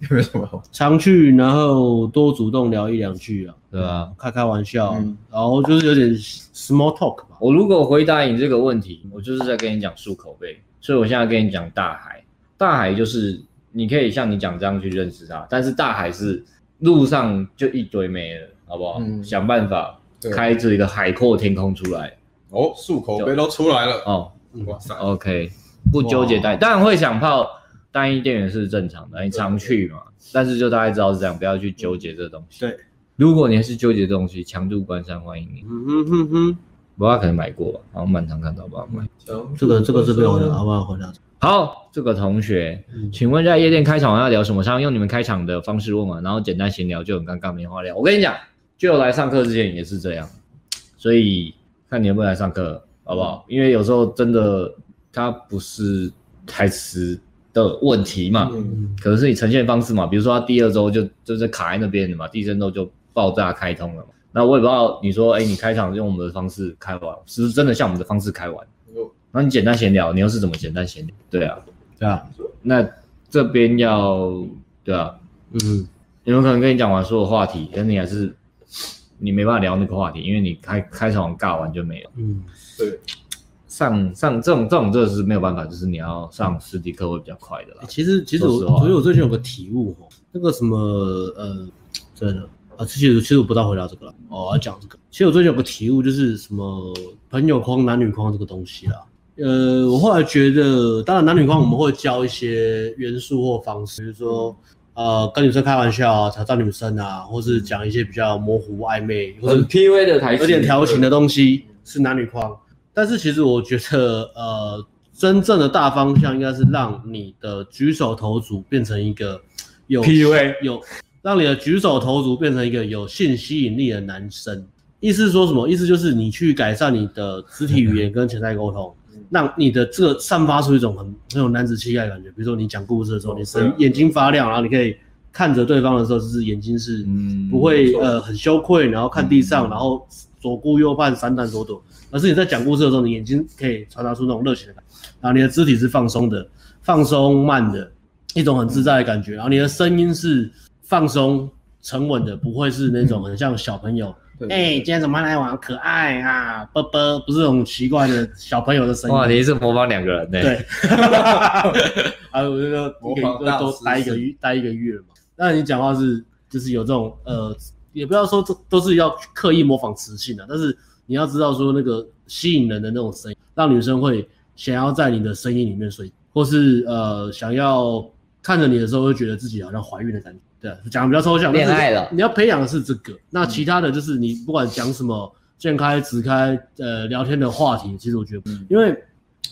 没什么好。常去，然后多主动聊一两句啊，对吧？开开玩笑，然后就是有点 small talk 吧。我如果回答你这个问题，我就是在跟你讲漱口杯，所以我现在跟你讲大海。大海就是你可以像你讲这样去认识它，但是大海是路上就一堆没了，好不好？想办法开这一个海阔天空出来。哦，漱口杯都出来了哦，哇塞，OK，不纠结带，当然会想泡。单一店员是正常的，你常去嘛，但是就大概知道是这样，不要去纠结这个东西。对，如果你还是纠结这东西，强度关山欢迎你。嗯哼哼哼，不过他可能买过吧，然后满堂看到吧，买。这个这个是不用的，好不好？回答。好，这个同学，请问在夜店开场要聊什么？常用你们开场的方式问嘛，然后简单闲聊就很尴尬，没话聊。我跟你讲，就来上课之前也是这样，所以看你能不能来上课，好不好？因为有时候真的他不是台词。的问题嘛，可能是你呈现方式嘛，比如说他第二周就就是卡在那边的嘛，第三周就爆炸开通了嘛。那我也不知道你说，哎，你开场用我们的方式开完，是不是真的像我们的方式开完？那你简单闲聊，你又是怎么简单闲聊？对啊，对啊，那这边要对啊，嗯，有没有可能跟你讲完所有话题，但你还是你没办法聊那个话题，因为你开开场尬完就没了。嗯，对。上上这种这种这是没有办法，就是你要上实体课会比较快的啦。欸、其实其实我所以我最近有个体悟哦，那个什么呃，真的啊，其实其实我不知道回答这个了。哦，我要讲这个。其实我最近有个体悟，就是什么朋友框、男女框这个东西啦。呃，我后来觉得，当然男女框我们会教一些元素或方式，比如说呃跟女生开玩笑啊，挑战女生啊，或是讲一些比较模糊暧昧或者 PUA 的台词，有点调情的东西是男女框。但是其实我觉得，呃，真正的大方向应该是让你的举手投足变成一个有 PUA，有让你的举手投足变成一个有性吸引力的男生。意思是说什么？意思就是你去改善你的肢体语言跟潜在沟通，让你的这个散发出一种很很有男子气概的感觉。比如说你讲故事的时候，你是眼睛发亮，然后你可以看着对方的时候，就是眼睛是不会呃很羞愧，然后看地上，然后左顾右盼，闪闪躲躲。而是你在讲故事的时候，你眼睛可以传达出那种热情的感觉，然后你的肢体是放松的、放松慢的一种很自在的感觉，然后你的声音是放松、沉稳的，不会是那种很像小朋友。哎、欸，今天怎么来玩？可爱啊，啵啵，不是这种奇怪的小朋友的声音。哇，你是模仿两个人呢？对。啊，我就说你可以多待一个月，待一个月了嘛。那你讲话是就是有这种呃，也不要说这都是要刻意模仿磁性的，但是。你要知道说那个吸引人的那种声音，让女生会想要在你的声音里面睡，或是呃想要看着你的时候会觉得自己好像怀孕的感觉。对，讲的比较抽象。恋爱了，你要培养的是这个。那其他的就是你不管讲什么，见开直开，呃，聊天的话题，其实我觉得，嗯、因为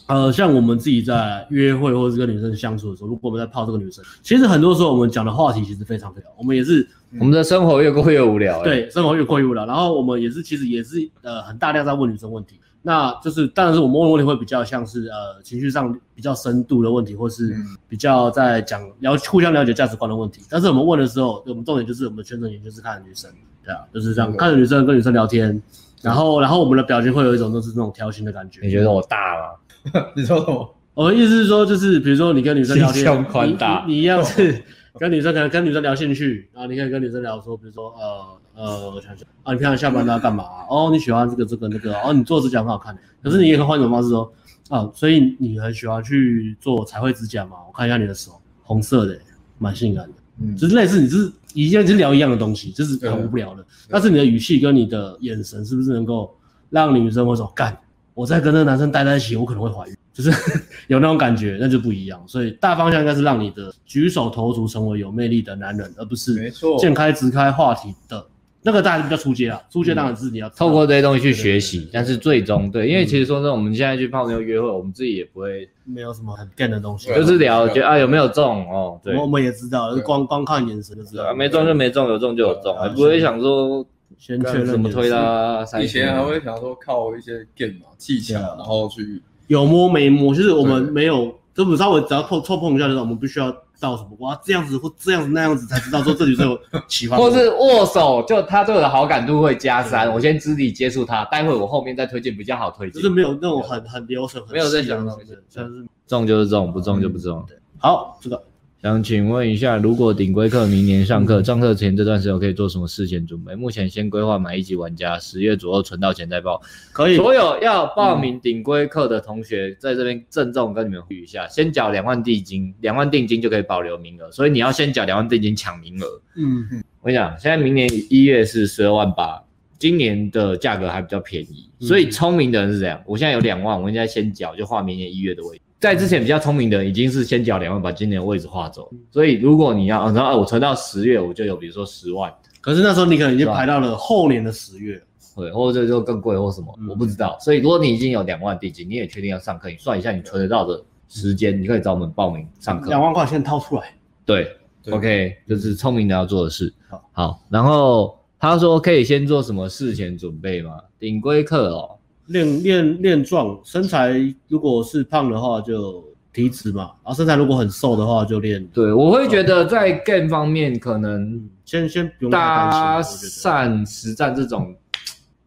呃像我们自己在约会或者是跟女生相处的时候，如果我们在泡这个女生，其实很多时候我们讲的话题其实非常非常，我们也是。我们的生活越过越无聊，对，生活越过越无聊。然后我们也是，其实也是呃很大量在问女生问题，那就是当然是我们问问题会比较像是呃情绪上比较深度的问题，或是比较在讲了互相了解价值观的问题。但是我们问的时候，我们重点就是我们的全程研究是看女生，对啊，就是这样看着女生跟女生聊天，然后然后我们的表情会有一种就是那种调情的感觉。你觉得我大吗？你说什么？我的意思是说，就是比如说你跟女生聊天，胸宽大，你，你一样是。跟女生可能跟女生聊兴趣，然后你可以跟女生聊说，比如说呃呃，我想想啊，你平常下班都要干嘛？哦，你喜欢这个这个那个，哦，你做指甲很好看。可是你也可以换一种方式说，啊，所以你很喜欢去做彩绘指甲嘛？我看一下你的手，红色的，蛮性感的。嗯，就是类似你就是一样，就是聊一样的东西，就是很无聊的。但是你的语气跟你的眼神是不是能够让女生会说干？我再跟那个男生待在一起，我可能会怀孕。就是 有那种感觉，那就不一样。所以大方向应该是让你的举手投足成为有魅力的男人，而不是没错见开直开话题的那个当然比较出街啊。出街当然是你要透过这些东西去学习，但是最终对，因为其实说真的，我们现在去泡妞约会，我们自己也不会没有什么很 g 的东西，就是聊觉得啊有没有中哦。对，我们也知道，光光看眼神就知道，没中就没中，有中就有中，还不会想说先确认怎么推啦。以前还会想说靠一些 game 嘛技巧，然后去。有摸没摸，就是我们没有，就不稍微只要碰触碰一下就是，我们必须要到什么哇这样子或这样子那样子才知道说这里是有喜欢，或是握手，就他对我的好感度会加三。我先肢体接触他，待会我后面再推荐比较好推荐。就是没有那种很很流程，没有在想那种，就是中就是中，不中就不中。好，这个。想请问一下，如果顶规课明年上课，上课前这段时间我可以做什么事前准备？目前先规划买一级玩家，十月左右存到钱再报。可以。所有要报名顶规课的同学，在这边郑重跟你们呼吁一下，先缴两万定金，两万定金就可以保留名额，所以你要先缴两万定金抢名额。嗯嗯。我跟你讲，现在明年一月是十二万八，今年的价格还比较便宜，所以聪明的人是这样，我现在有两万，我应该先缴，就画明年一月的位置。在之前比较聪明的，已经是先缴两万，把今年的位置划走。所以如果你要，然后我存到十月，我就有比如说十万。可是那时候你可能已经排到了后年的十月，对，或者就更贵或什么，我不知道。所以如果你已经有两万定金，你也确定要上课，你算一下你存得到的时间，你可以找我们报名上课。两万块先掏出来。对，OK，就是聪明的要做的事。好，好，然后他说可以先做什么事前准备吗？顶规课哦。练练练壮，身材如果是胖的话就体脂嘛，然后身材如果很瘦的话就练。对，我会觉得在 game 方面可能先先不用搭讪实战这种，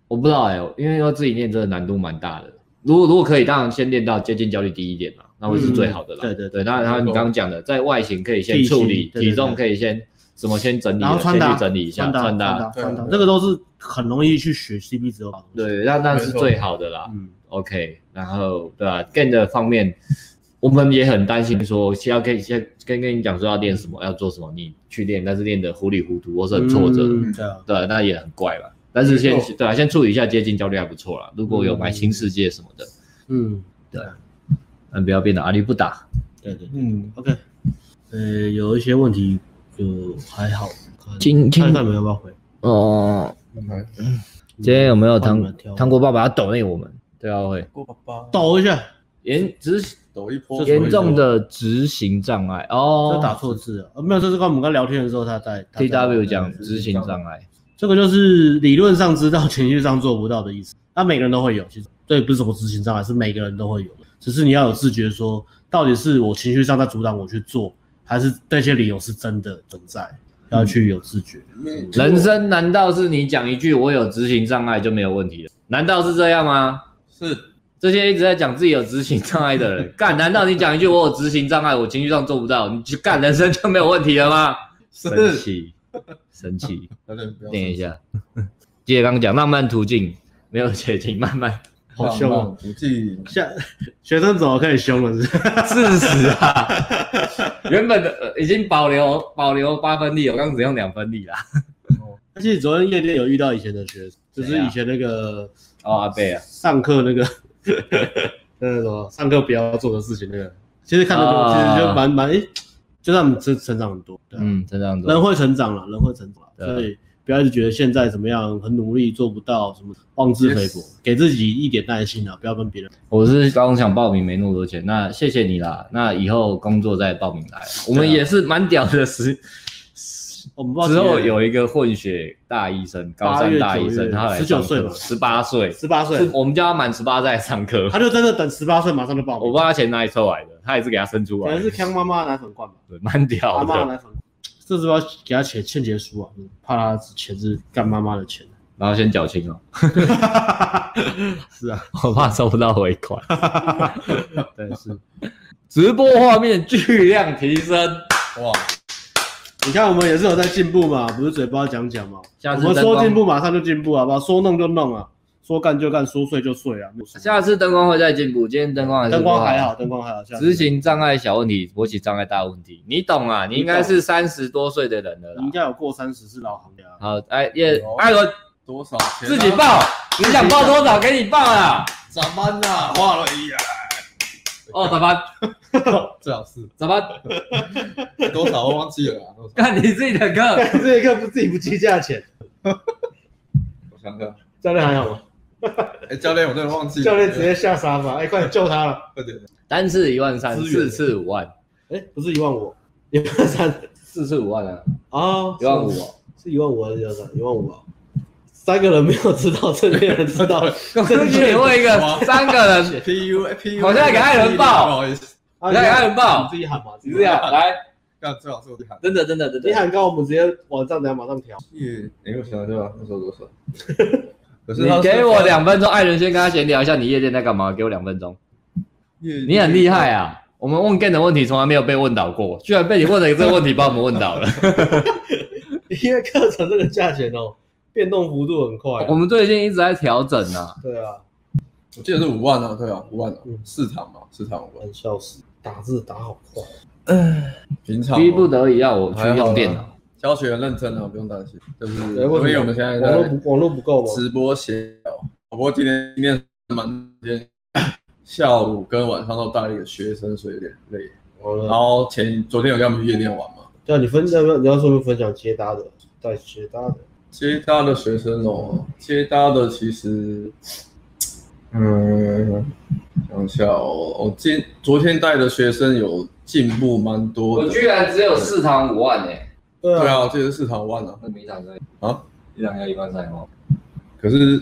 我不知道哎、欸，因为要自己练真的难度蛮大的。如果如果可以，当然先练到接近焦虑低一点嘛，那会是最好的啦。对对对，那然后你刚刚讲的，在外形可以先处理，体重可以先什么先整理，先去整理一下穿搭，穿搭，这个都是很容易去学 CP 值好。对，那那是最好的啦。嗯，OK，然后对吧？Gain 的方面。我们也很担心，说先要跟先跟跟你讲说要练什么，要做什么，你去练，但是练得糊里糊涂，或是很挫折，嗯、对，那也很怪吧。但是先对啊，先处理一下接近焦虑还不错啦。如果有买新世界什么的，嗯，对，嗯不要变得阿力不打。对对，嗯，OK，呃，有一些问题就还好，今天看没有办法回哦。嗯，今天有没有糖糖果爸爸要抖内我们？对啊，会。抖一下，颜值。抖一波，严重的执行障碍。哦，这打错字了，没有，这是刚我们刚聊天的时候他在 T W 讲执行障碍，这个就是理论上知道，情绪上做不到的意思。那每个人都会有，其实这不是什么执行障碍，是每个人都会有。的，只是你要有自觉，说到底是我情绪上在阻挡我去做，还是那些理由是真的存在，要去有自觉。人生难道是你讲一句我有执行障碍就没有问题了？难道是这样吗？是。这些一直在讲自己有执行障碍的人，干？难道你讲一句我有执行障碍，我情绪上做不到，你去干人生就没有问题了吗？神奇，神奇，念一下。记得刚刚讲浪漫途径没有捷径，慢慢。好凶哦！途径，像学生怎么可以凶了？是事实啊。原本的已经保留保留八分力，我刚刚只用两分力啦。哦，其实昨天夜店有遇到以前的学生，就是以前那个哦阿贝啊，上课那个。那个什么上课不要做的事情，那个其实看得多，其实就蛮蛮诶，就让我们成成长很多。嗯，成长很多。人会成长了，人会成长，所以不要一直觉得现在怎么样很努力做不到什么妄自菲薄，给自己一点耐心啊，不要跟别人。我是刚刚想报名没那么多钱，那谢谢你啦。那以后工作再报名来，我们也是蛮屌的时。我们之后有一个混血大医生，高三大医生，他来十九岁吧，十八岁，十八岁，我们叫他满十八再上课，他就真的等十八岁马上就报名。我不知道他钱哪里抽来的，他也是给他生出来，可能是康妈妈奶粉罐吧，对，蛮屌的。妈妈奶粉，这是要给他写欠结书啊？怕他钱是干妈妈的钱，然后先缴清哦。是啊，我怕收不到尾款。对，是。直播画面巨量提升，哇！你看，我们也是有在进步嘛，不是嘴巴讲讲嘛。我们说进步，马上就进步，好不好？说弄就弄啊，说干就干，说睡就睡啊。下次灯光会再进步，今天灯光还是灯光还好，灯光还好。执行障碍小问题，勃起障碍大问题，你懂啊？你应该是三十多岁的人了啦。你应该有过三十是老行家。好，哎，叶艾伦多少钱？自己报，你想报多少给你报啊？咋办呐？花了一呀。哦，咋办？最好是咋办？多少我忘记了啊？干你自己的课，自己的课不自己不计价钱。我想想，教练还好吗？哎，教练我真的忘记了。教练直接下沙发，哎，快点救他了！快点，单次一万三，四次五万。哎，不是一万五，一万三，四次五万啊？啊，一万五，是一万五还是一万三？一万五啊。三个人没有知道，这边人知道。恭喜你问一个，三个人。P U P U。我现在给艾伦报。不好意思。我现在给艾伦报。你自己喊吧，你自己喊。来。干最好是我自己喊。真的真的真的。你喊高，我们直接往上，等下马上调。耶，哎，我想对吧？那时候多少？可是你给我两分钟，艾伦先跟他闲聊一下，你夜店在干嘛？给我两分钟。你很厉害啊！我们问 Gain 的问题从来没有被问倒过，居然被你问了一个这个问题，把我们问倒了。因为课程这个价钱哦。变动幅度很快，我们最近一直在调整啊。对啊，我记得是五万啊，对啊，五万啊，四场嘛，四场五万。笑死，打字打好快。嗯，平常逼不得已要我去用电脑，教学很认真啊，不用担心。就是因为我们现在网络网络不够，直播协调。不过今天今天蛮今天，下午跟晚上都带一个学生，所以有点累。然后前昨天有跟他们夜店玩嘛？对啊，你分享你要说不分享接搭的，带接搭的。接搭的学生哦，接搭的其实，嗯，想一下哦，我今昨天带的学生有进步蛮多的。我居然只有四堂五万呢？对啊，对啊，这是四堂五万啊。那每堂在啊，一场要一万三哦。可是，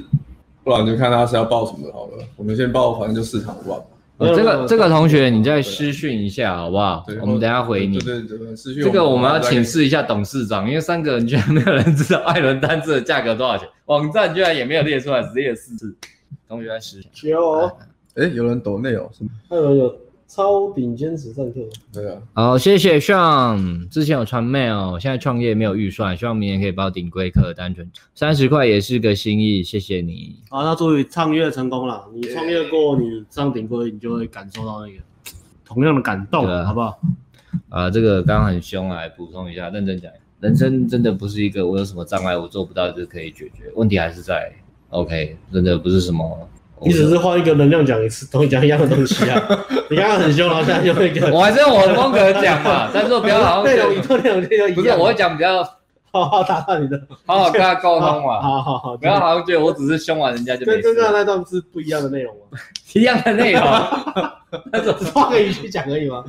不然就看他是要报什么好了。我们先报，反正就四堂五万。这个这个同学，你再私讯一下好不好？我们等下回你。对对对，私讯。这个我们要请示一下董事长，因为三个人居然没有人知道艾伦单字的价格多少钱，网站居然也没有列出来，直接四字。同学来试。有。哎，有人抖内哦，是吗？还有有超顶尖慈善课，对啊。好，谢谢 Sean，之前有传 mail，现在创业没有预算，希望明年可以报顶规课，单纯三十块也是个心意，谢谢你。好，那祝你创业成功了，你创业过，你上顶规，你就会感受到那个同样的感动，啊、好不好？啊，这个刚刚很凶啊，来补充一下，认真讲，人生真的不是一个我有什么障碍我做不到就可以解决，问题还是在 OK，真的不是什么。你只是换一个能量讲一次，同你讲一样的东西啊！你刚刚很凶，然后现在又一个，我还是用我的风格讲嘛，但是我比较好内容，一套内容就一样。不是，我会讲比较好好打断你的，好好跟他沟通嘛。好好好，不要好像觉得我只是凶完人家就没事。跟刚刚那段是不一样的内容吗？一样的内容，那只是换个语气讲而已吗？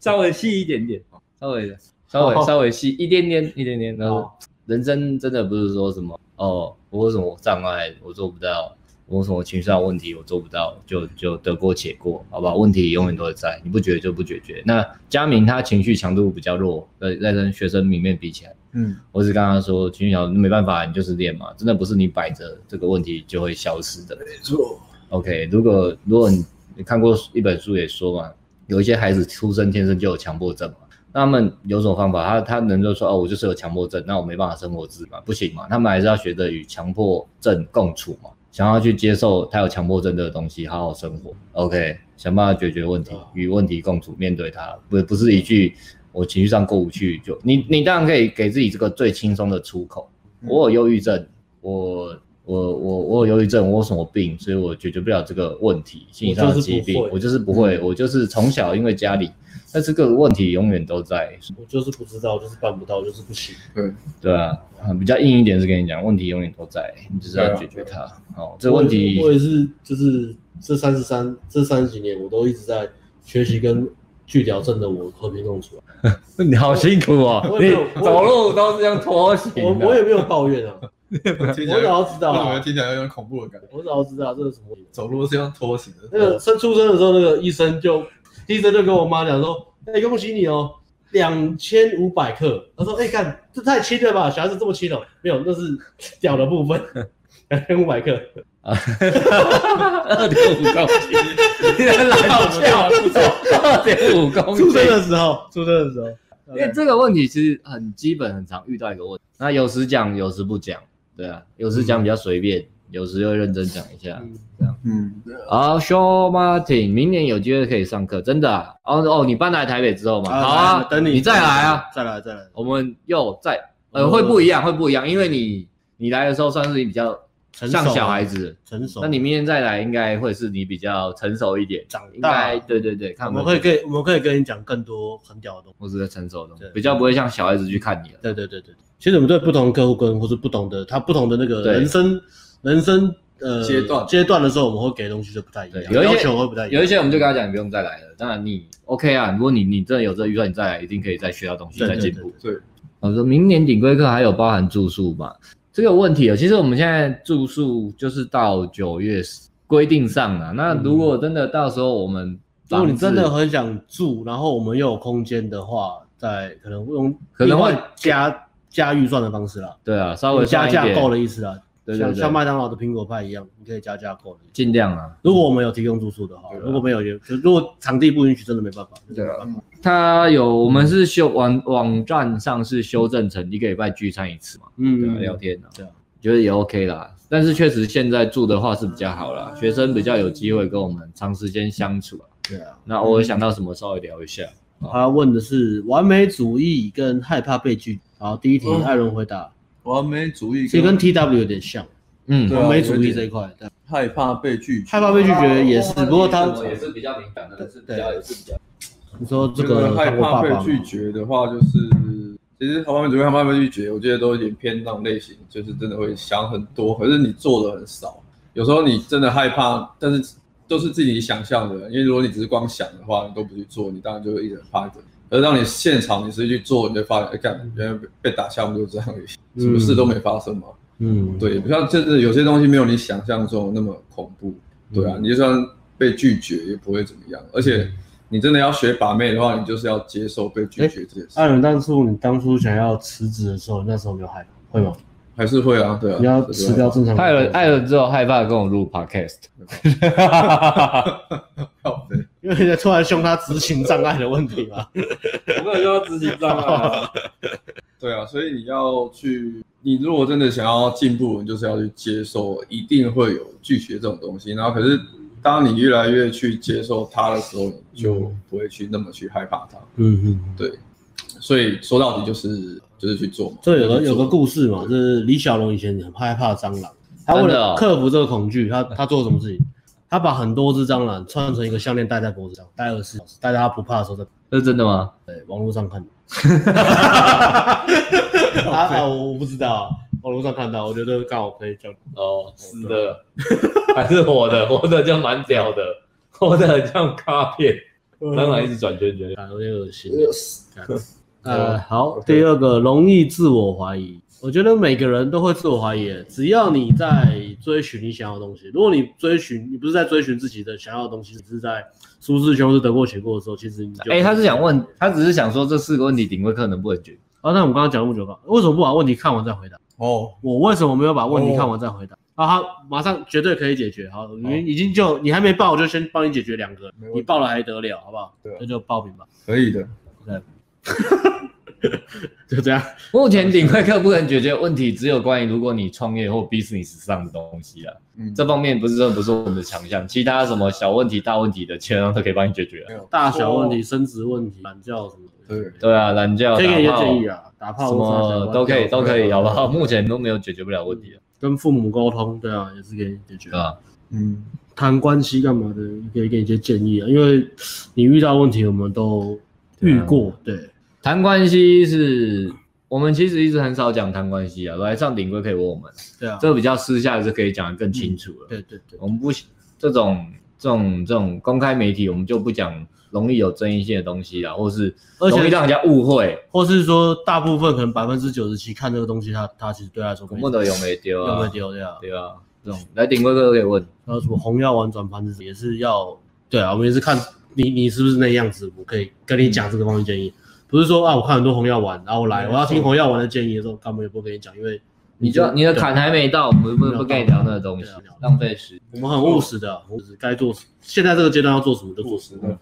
稍微细一点点，稍微稍微稍微细一点点一点点。然后人生真的不是说什么哦，我有什么障碍我做不到。我什么情绪上问题我做不到，就就得过且过，好吧？问题永远都会在，你不解决就不解决。那佳明他情绪强度比较弱，在在跟学生里面比起来，嗯，我只跟他说情绪强度没办法，你就是练嘛，真的不是你摆着这个问题就会消失的。没错。OK，如果如果你你看过一本书也说嘛，有一些孩子出生天生就有强迫症嘛，那他们有什么方法？他他能够说哦，我就是有强迫症，那我没办法生活自理嘛，不行嘛，他们还是要学着与强迫症共处嘛。想要去接受他有强迫症的东西，好好生活，OK，想办法解决问题，与问题共处，面对它，不不是一句我情绪上过不去就你你当然可以给自己这个最轻松的出口。我有忧郁症，我我我我有忧郁症，我有什么病，所以我解决不了这个问题，心理上的疾病，我就是不会，我就是从小因为家里。但是这个问题永远都在，我就是不知道，就是办不到，就是不行。对对啊，比较硬一点是跟你讲，问题永远都在，你只是要解决它。哦，这个问题我也是，就是这三十三这三十几年，我都一直在学习跟巨疗症的我和平共处。你好辛苦啊，你走路都是这样拖行。我我也没有抱怨啊，我早知道啊，听起来有点恐怖的感觉。我早知道这是什么，走路是这样拖行的。那个生出生的时候，那个医生就。医生就跟我妈讲说：“哎、欸，恭喜你哦，两千五百克。”他说：“哎、欸，看这太轻了吧，小孩子这么轻哦。”没有，那是屌的部分，两千五百克啊，二点五公斤，你很懒好笑，不错，二点五公斤。出生的时候，出生的时候，因为这个问题其实很基本，很常遇到一个问题。那有时讲，有时不讲，对啊，有时讲比较随便。嗯有时会认真讲一下，这样。嗯，好，Show Martin，明年有机会可以上课，真的啊。哦哦，你搬来台北之后嘛，好啊，等你，你再来啊，再来再来。我们又再，呃，会不一样，会不一样，因为你你来的时候算是你比较像小孩子，成熟。那你明年再来，应该会是你比较成熟一点，长大。对对对，看我们可以跟我们可以跟你讲更多很屌的东西，或者成熟的东西，比较不会像小孩子去看你了。对对对对，其实我们对不同客户跟或是不同的他不同的那个人生。人生呃阶段阶段的时候，我们会给的东西就不太一样，有要求会不太一样。有一些我们就跟他讲，你不用再来了。当然你 OK 啊，如果你你真的有这个预算，你再来一定可以再学到东西，再进步。对，我说明年顶规课还有包含住宿吗？这个问题啊，其实我们现在住宿就是到九月规定上了。那如果真的到时候我们，如果你真的很想住，然后我们又有空间的话，再可能用可能会加加预算的方式啦。对啊，稍微加价够的意思啊。对对对，像像麦当劳的苹果派一样，你可以加价购，尽量啊。如果我们有提供住宿的话，如果没有就如果场地不允许，真的没办法。对啊，他有我们是修网网站上是修正成一个礼拜聚餐一次嘛，嗯，聊天啊，对啊，觉得也 OK 啦。但是确实现在住的话是比较好啦，学生比较有机会跟我们长时间相处啊。对啊，那偶尔想到什么稍微聊一下。他问的是完美主义跟害怕被拒。好，第一题艾伦回答。完美主义其实跟 T W 有点像，嗯，完美主义这一块，对，害怕被拒绝，害怕被拒绝也是，不过他也是比较敏感的，是比较也是比较。你说这个害怕被拒绝的话，就是其实完美主义害怕被拒绝，我觉得都有点偏那种类型，就是真的会想很多，可是你做的很少。有时候你真的害怕，但是都是自己想象的，因为如果你只是光想的话，你都不去做，你当然就会一直怕着。而让你现场你实际去做，你就发现，哎，干，原来被打枪就这样而已，什么事都没发生嘛。嗯，对，不像就是有些东西没有你想象中那么恐怖，对啊，你就算被拒绝也不会怎么样。而且你真的要学把妹的话，你就是要接受被拒绝这件事。艾伦，当初你当初想要辞职的时候，那时候有害怕会吗？还是会啊，对啊，你要辞掉正常。害了爱了之后害怕跟我录 podcast，因为突然凶他执行障碍的问题嘛。我没有说执行障碍。对啊，所以你要去，你如果真的想要进步，你就是要去接受，一定会有拒绝这种东西。然后可是当你越来越去接受它的时候，你就不会去那么去害怕它。嗯嗯，对。所以说到底就是。就是去做嘛，这有个有个故事嘛，就是李小龙以前很害怕蟑螂，他为了克服这个恐惧，他他做了什么事情？他把很多只蟑螂串成一个项链戴在脖子上，戴二十四小时，戴在他不怕的时候。这是真的吗？对，网络上看的。啊，我不知道，网络上看到，我觉得刚好可以讲。哦，是的，还是活的，活的就蛮屌的，活的很像卡片，蟑螂一直转圈圈，有点恶心。呃，好，第二个容易自我怀疑。我觉得每个人都会自我怀疑，只要你在追寻你想要的东西。如果你追寻，你不是在追寻自己的想要的东西，只是在舒适圈或是得过且过的时候，其实你就……哎，他是想问，他只是想说这四个问题顶规课能不能解决？啊，那我们刚刚讲那么久了，为什么不把问题看完再回答？哦，我为什么没有把问题看完再回答？啊，好马上绝对可以解决。好，你已经就你还没报，我就先帮你解决两个。你报了还得了，好不好？对，那就报名吧。可以的。对。就这样。目前顶规课不能解决问题，只有关于如果你创业或 business 上的东西了。嗯，这方面不是说不是我们的强项，其他什么小问题、大问题的，基本上都可以帮你解决。大小问题、升职问题、懒觉什么的。对对啊，懒觉、可以给一些建议啊，打炮什么都可以，都可以，好不好？目前都没有解决不了问题。跟父母沟通，对啊，也是可以解决啊。嗯，谈关系干嘛的，可以给一些建议啊，因为你遇到问题，我们都遇过，对。谈关系是我们其实一直很少讲谈关系啊，来上顶规可以问我们，对啊，这个比较私下是可以讲得更清楚了。对对对，我们不这种这种这种公开媒体，我们就不讲容易有争议性的东西啊，或是容易让人家误会，或是说大部分可能百分之九十七看这个东西，他他其实对他来说不得用没丢啊，有没丢对啊，对啊，这种来顶规课都可以问，还有什么红药丸转盘子也是要，对啊，我们也是看你你是不是那样子，我可以跟你讲这个方面建议。不是说啊，我看很多红药丸，然后我来，我要听红药丸的建议的时候，根本也不跟你讲，因为你就你的坎还没到，我们不不跟你聊那个东西，浪费时间。我们很务实的，就是该做，现在这个阶段要做什么就做什么。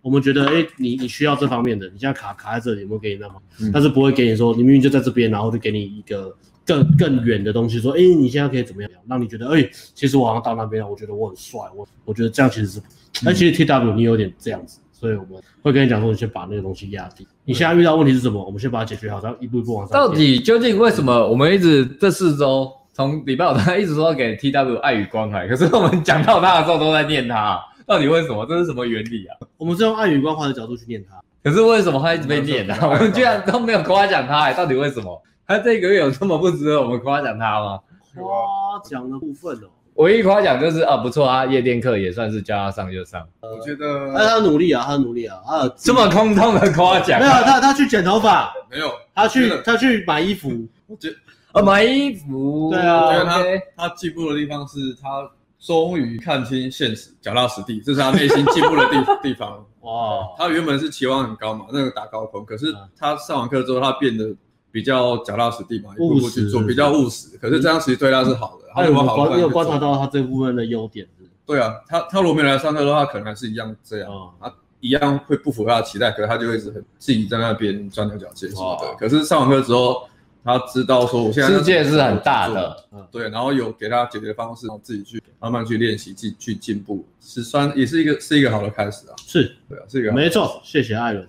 我们觉得，哎，你你需要这方面的，你现在卡卡在这里，有没有给你那么？但是不会给你说，你明明就在这边，然后就给你一个更更远的东西，说，哎，你现在可以怎么样？让你觉得，哎，其实我好像到那边了，我觉得我很帅，我我觉得这样其实是，但其实 TW 你有点这样子。所以我们会跟你讲说，你先把那个东西压低。你现在遇到问题是什么？我们先把它解决好，然后一步一步往上。到底究竟为什么我们一直这四周从礼拜五他一直说给 TW 爱与关怀，可是我们讲到他的时候都在念他，到底为什么？这是什么原理啊？我们是用爱与关怀的角度去念他，可是为什么他一直被念呢？我们居然都没有夸奖他，到底为什么？他这个月有这么不值得我们夸奖他吗？夸奖的部分哦。唯一夸奖就是啊，不错啊，夜店课也算是叫他上就上。我觉得，那他努力啊，他努力啊，啊，这么空洞的夸奖。没有，他他去剪头发，没有，他去他去买衣服，我觉得啊，买衣服，对啊，我觉得他他进步的地方是他终于看清现实，脚踏实地，这是他内心进步的地地方。哇，他原本是期望很高嘛，那个打高空，可是他上完课之后，他变得比较脚踏实地嘛，一步步去做，比较务实。可是这样其实对他是好的。他有没有观？你有观察到他这部分的优点是？对啊，他他如果没来上课的话，可能还是一样这样，啊、他一样会不符合他的期待，可是他就会一直很自己在那边钻牛角尖什么的。可是上完课之后，他知道说我现在世界是很大的，嗯，对，然后有给他解决方式，然后自己去慢慢去练习，去去进步，是算也是一个是一个好的开始啊。是，对啊，是一个没错。谢谢艾伦，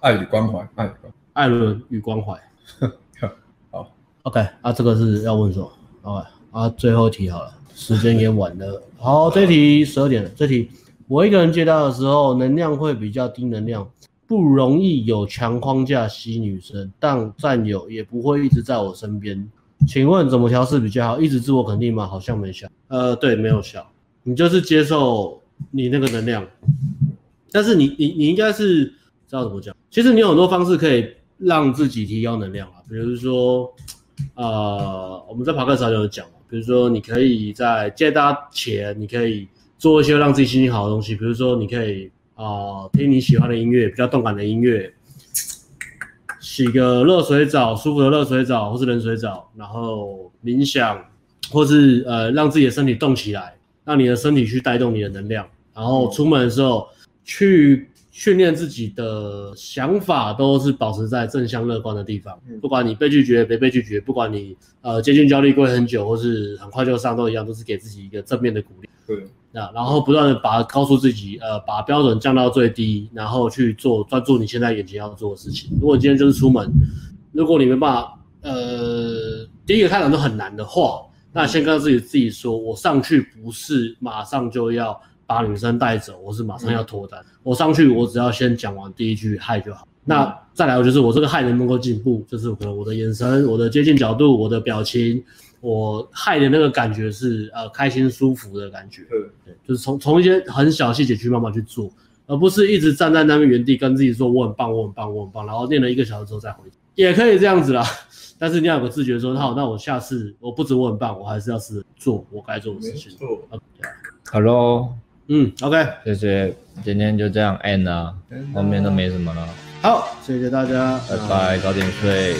爱与关怀，爱与关怀，艾伦与关怀。好，OK，啊，这个是要问什么？OK。啊，最后一题好了，时间也晚了。好，这题十二点了。这题我一个人接到的时候，能量会比较低能量，不容易有强框架吸女生，但战友也不会一直在我身边。请问怎么调试比较好？一直自我肯定吗？好像没效。呃，对，没有效。你就是接受你那个能量，但是你你你应该是知道怎么讲。其实你有很多方式可以让自己提高能量啊，比如说，呃，我们在爬课时就有讲。比如说，你可以在接搭前，你可以做一些让自己心情好的东西。比如说，你可以啊、呃、听你喜欢的音乐，比较动感的音乐，洗个热水澡，舒服的热水澡或是冷水澡，然后冥想，或是呃让自己的身体动起来，让你的身体去带动你的能量，然后出门的时候去。训练自己的想法都是保持在正向乐观的地方，不管你被拒绝没被拒绝，不管你呃接近焦虑过很久或是很快就上都一样，都是给自己一个正面的鼓励。对，那然后不断的把告诉自己，呃，把标准降到最低，然后去做专注你现在眼前要做的事情。如果你今天就是出门，如果你没办法，呃，第一个开场都很难的话，那先跟自己自己说，我上去不是马上就要。把女生带走，我是马上要脱单。嗯、我上去，我只要先讲完第一句嗨就好。嗯、那再来，我就是我这个嗨能不能够进步，就是可能我的眼神、我的接近角度、我的表情，我嗨的那个感觉是呃开心舒服的感觉。嗯、对，就是从从一些很小细节去慢慢去做，而不是一直站在那边原地跟自己说我很棒、我很棒、我很棒，然后练了一个小时之后再回。也可以这样子啦，但是你要有个自觉说，好，那我下次我不止我很棒，我还是要试着做我该做的事情。错。Hello。嗯，OK，谢谢，今天就这样 end 了，后面都没什么了。好，谢谢大家，拜拜，早点睡。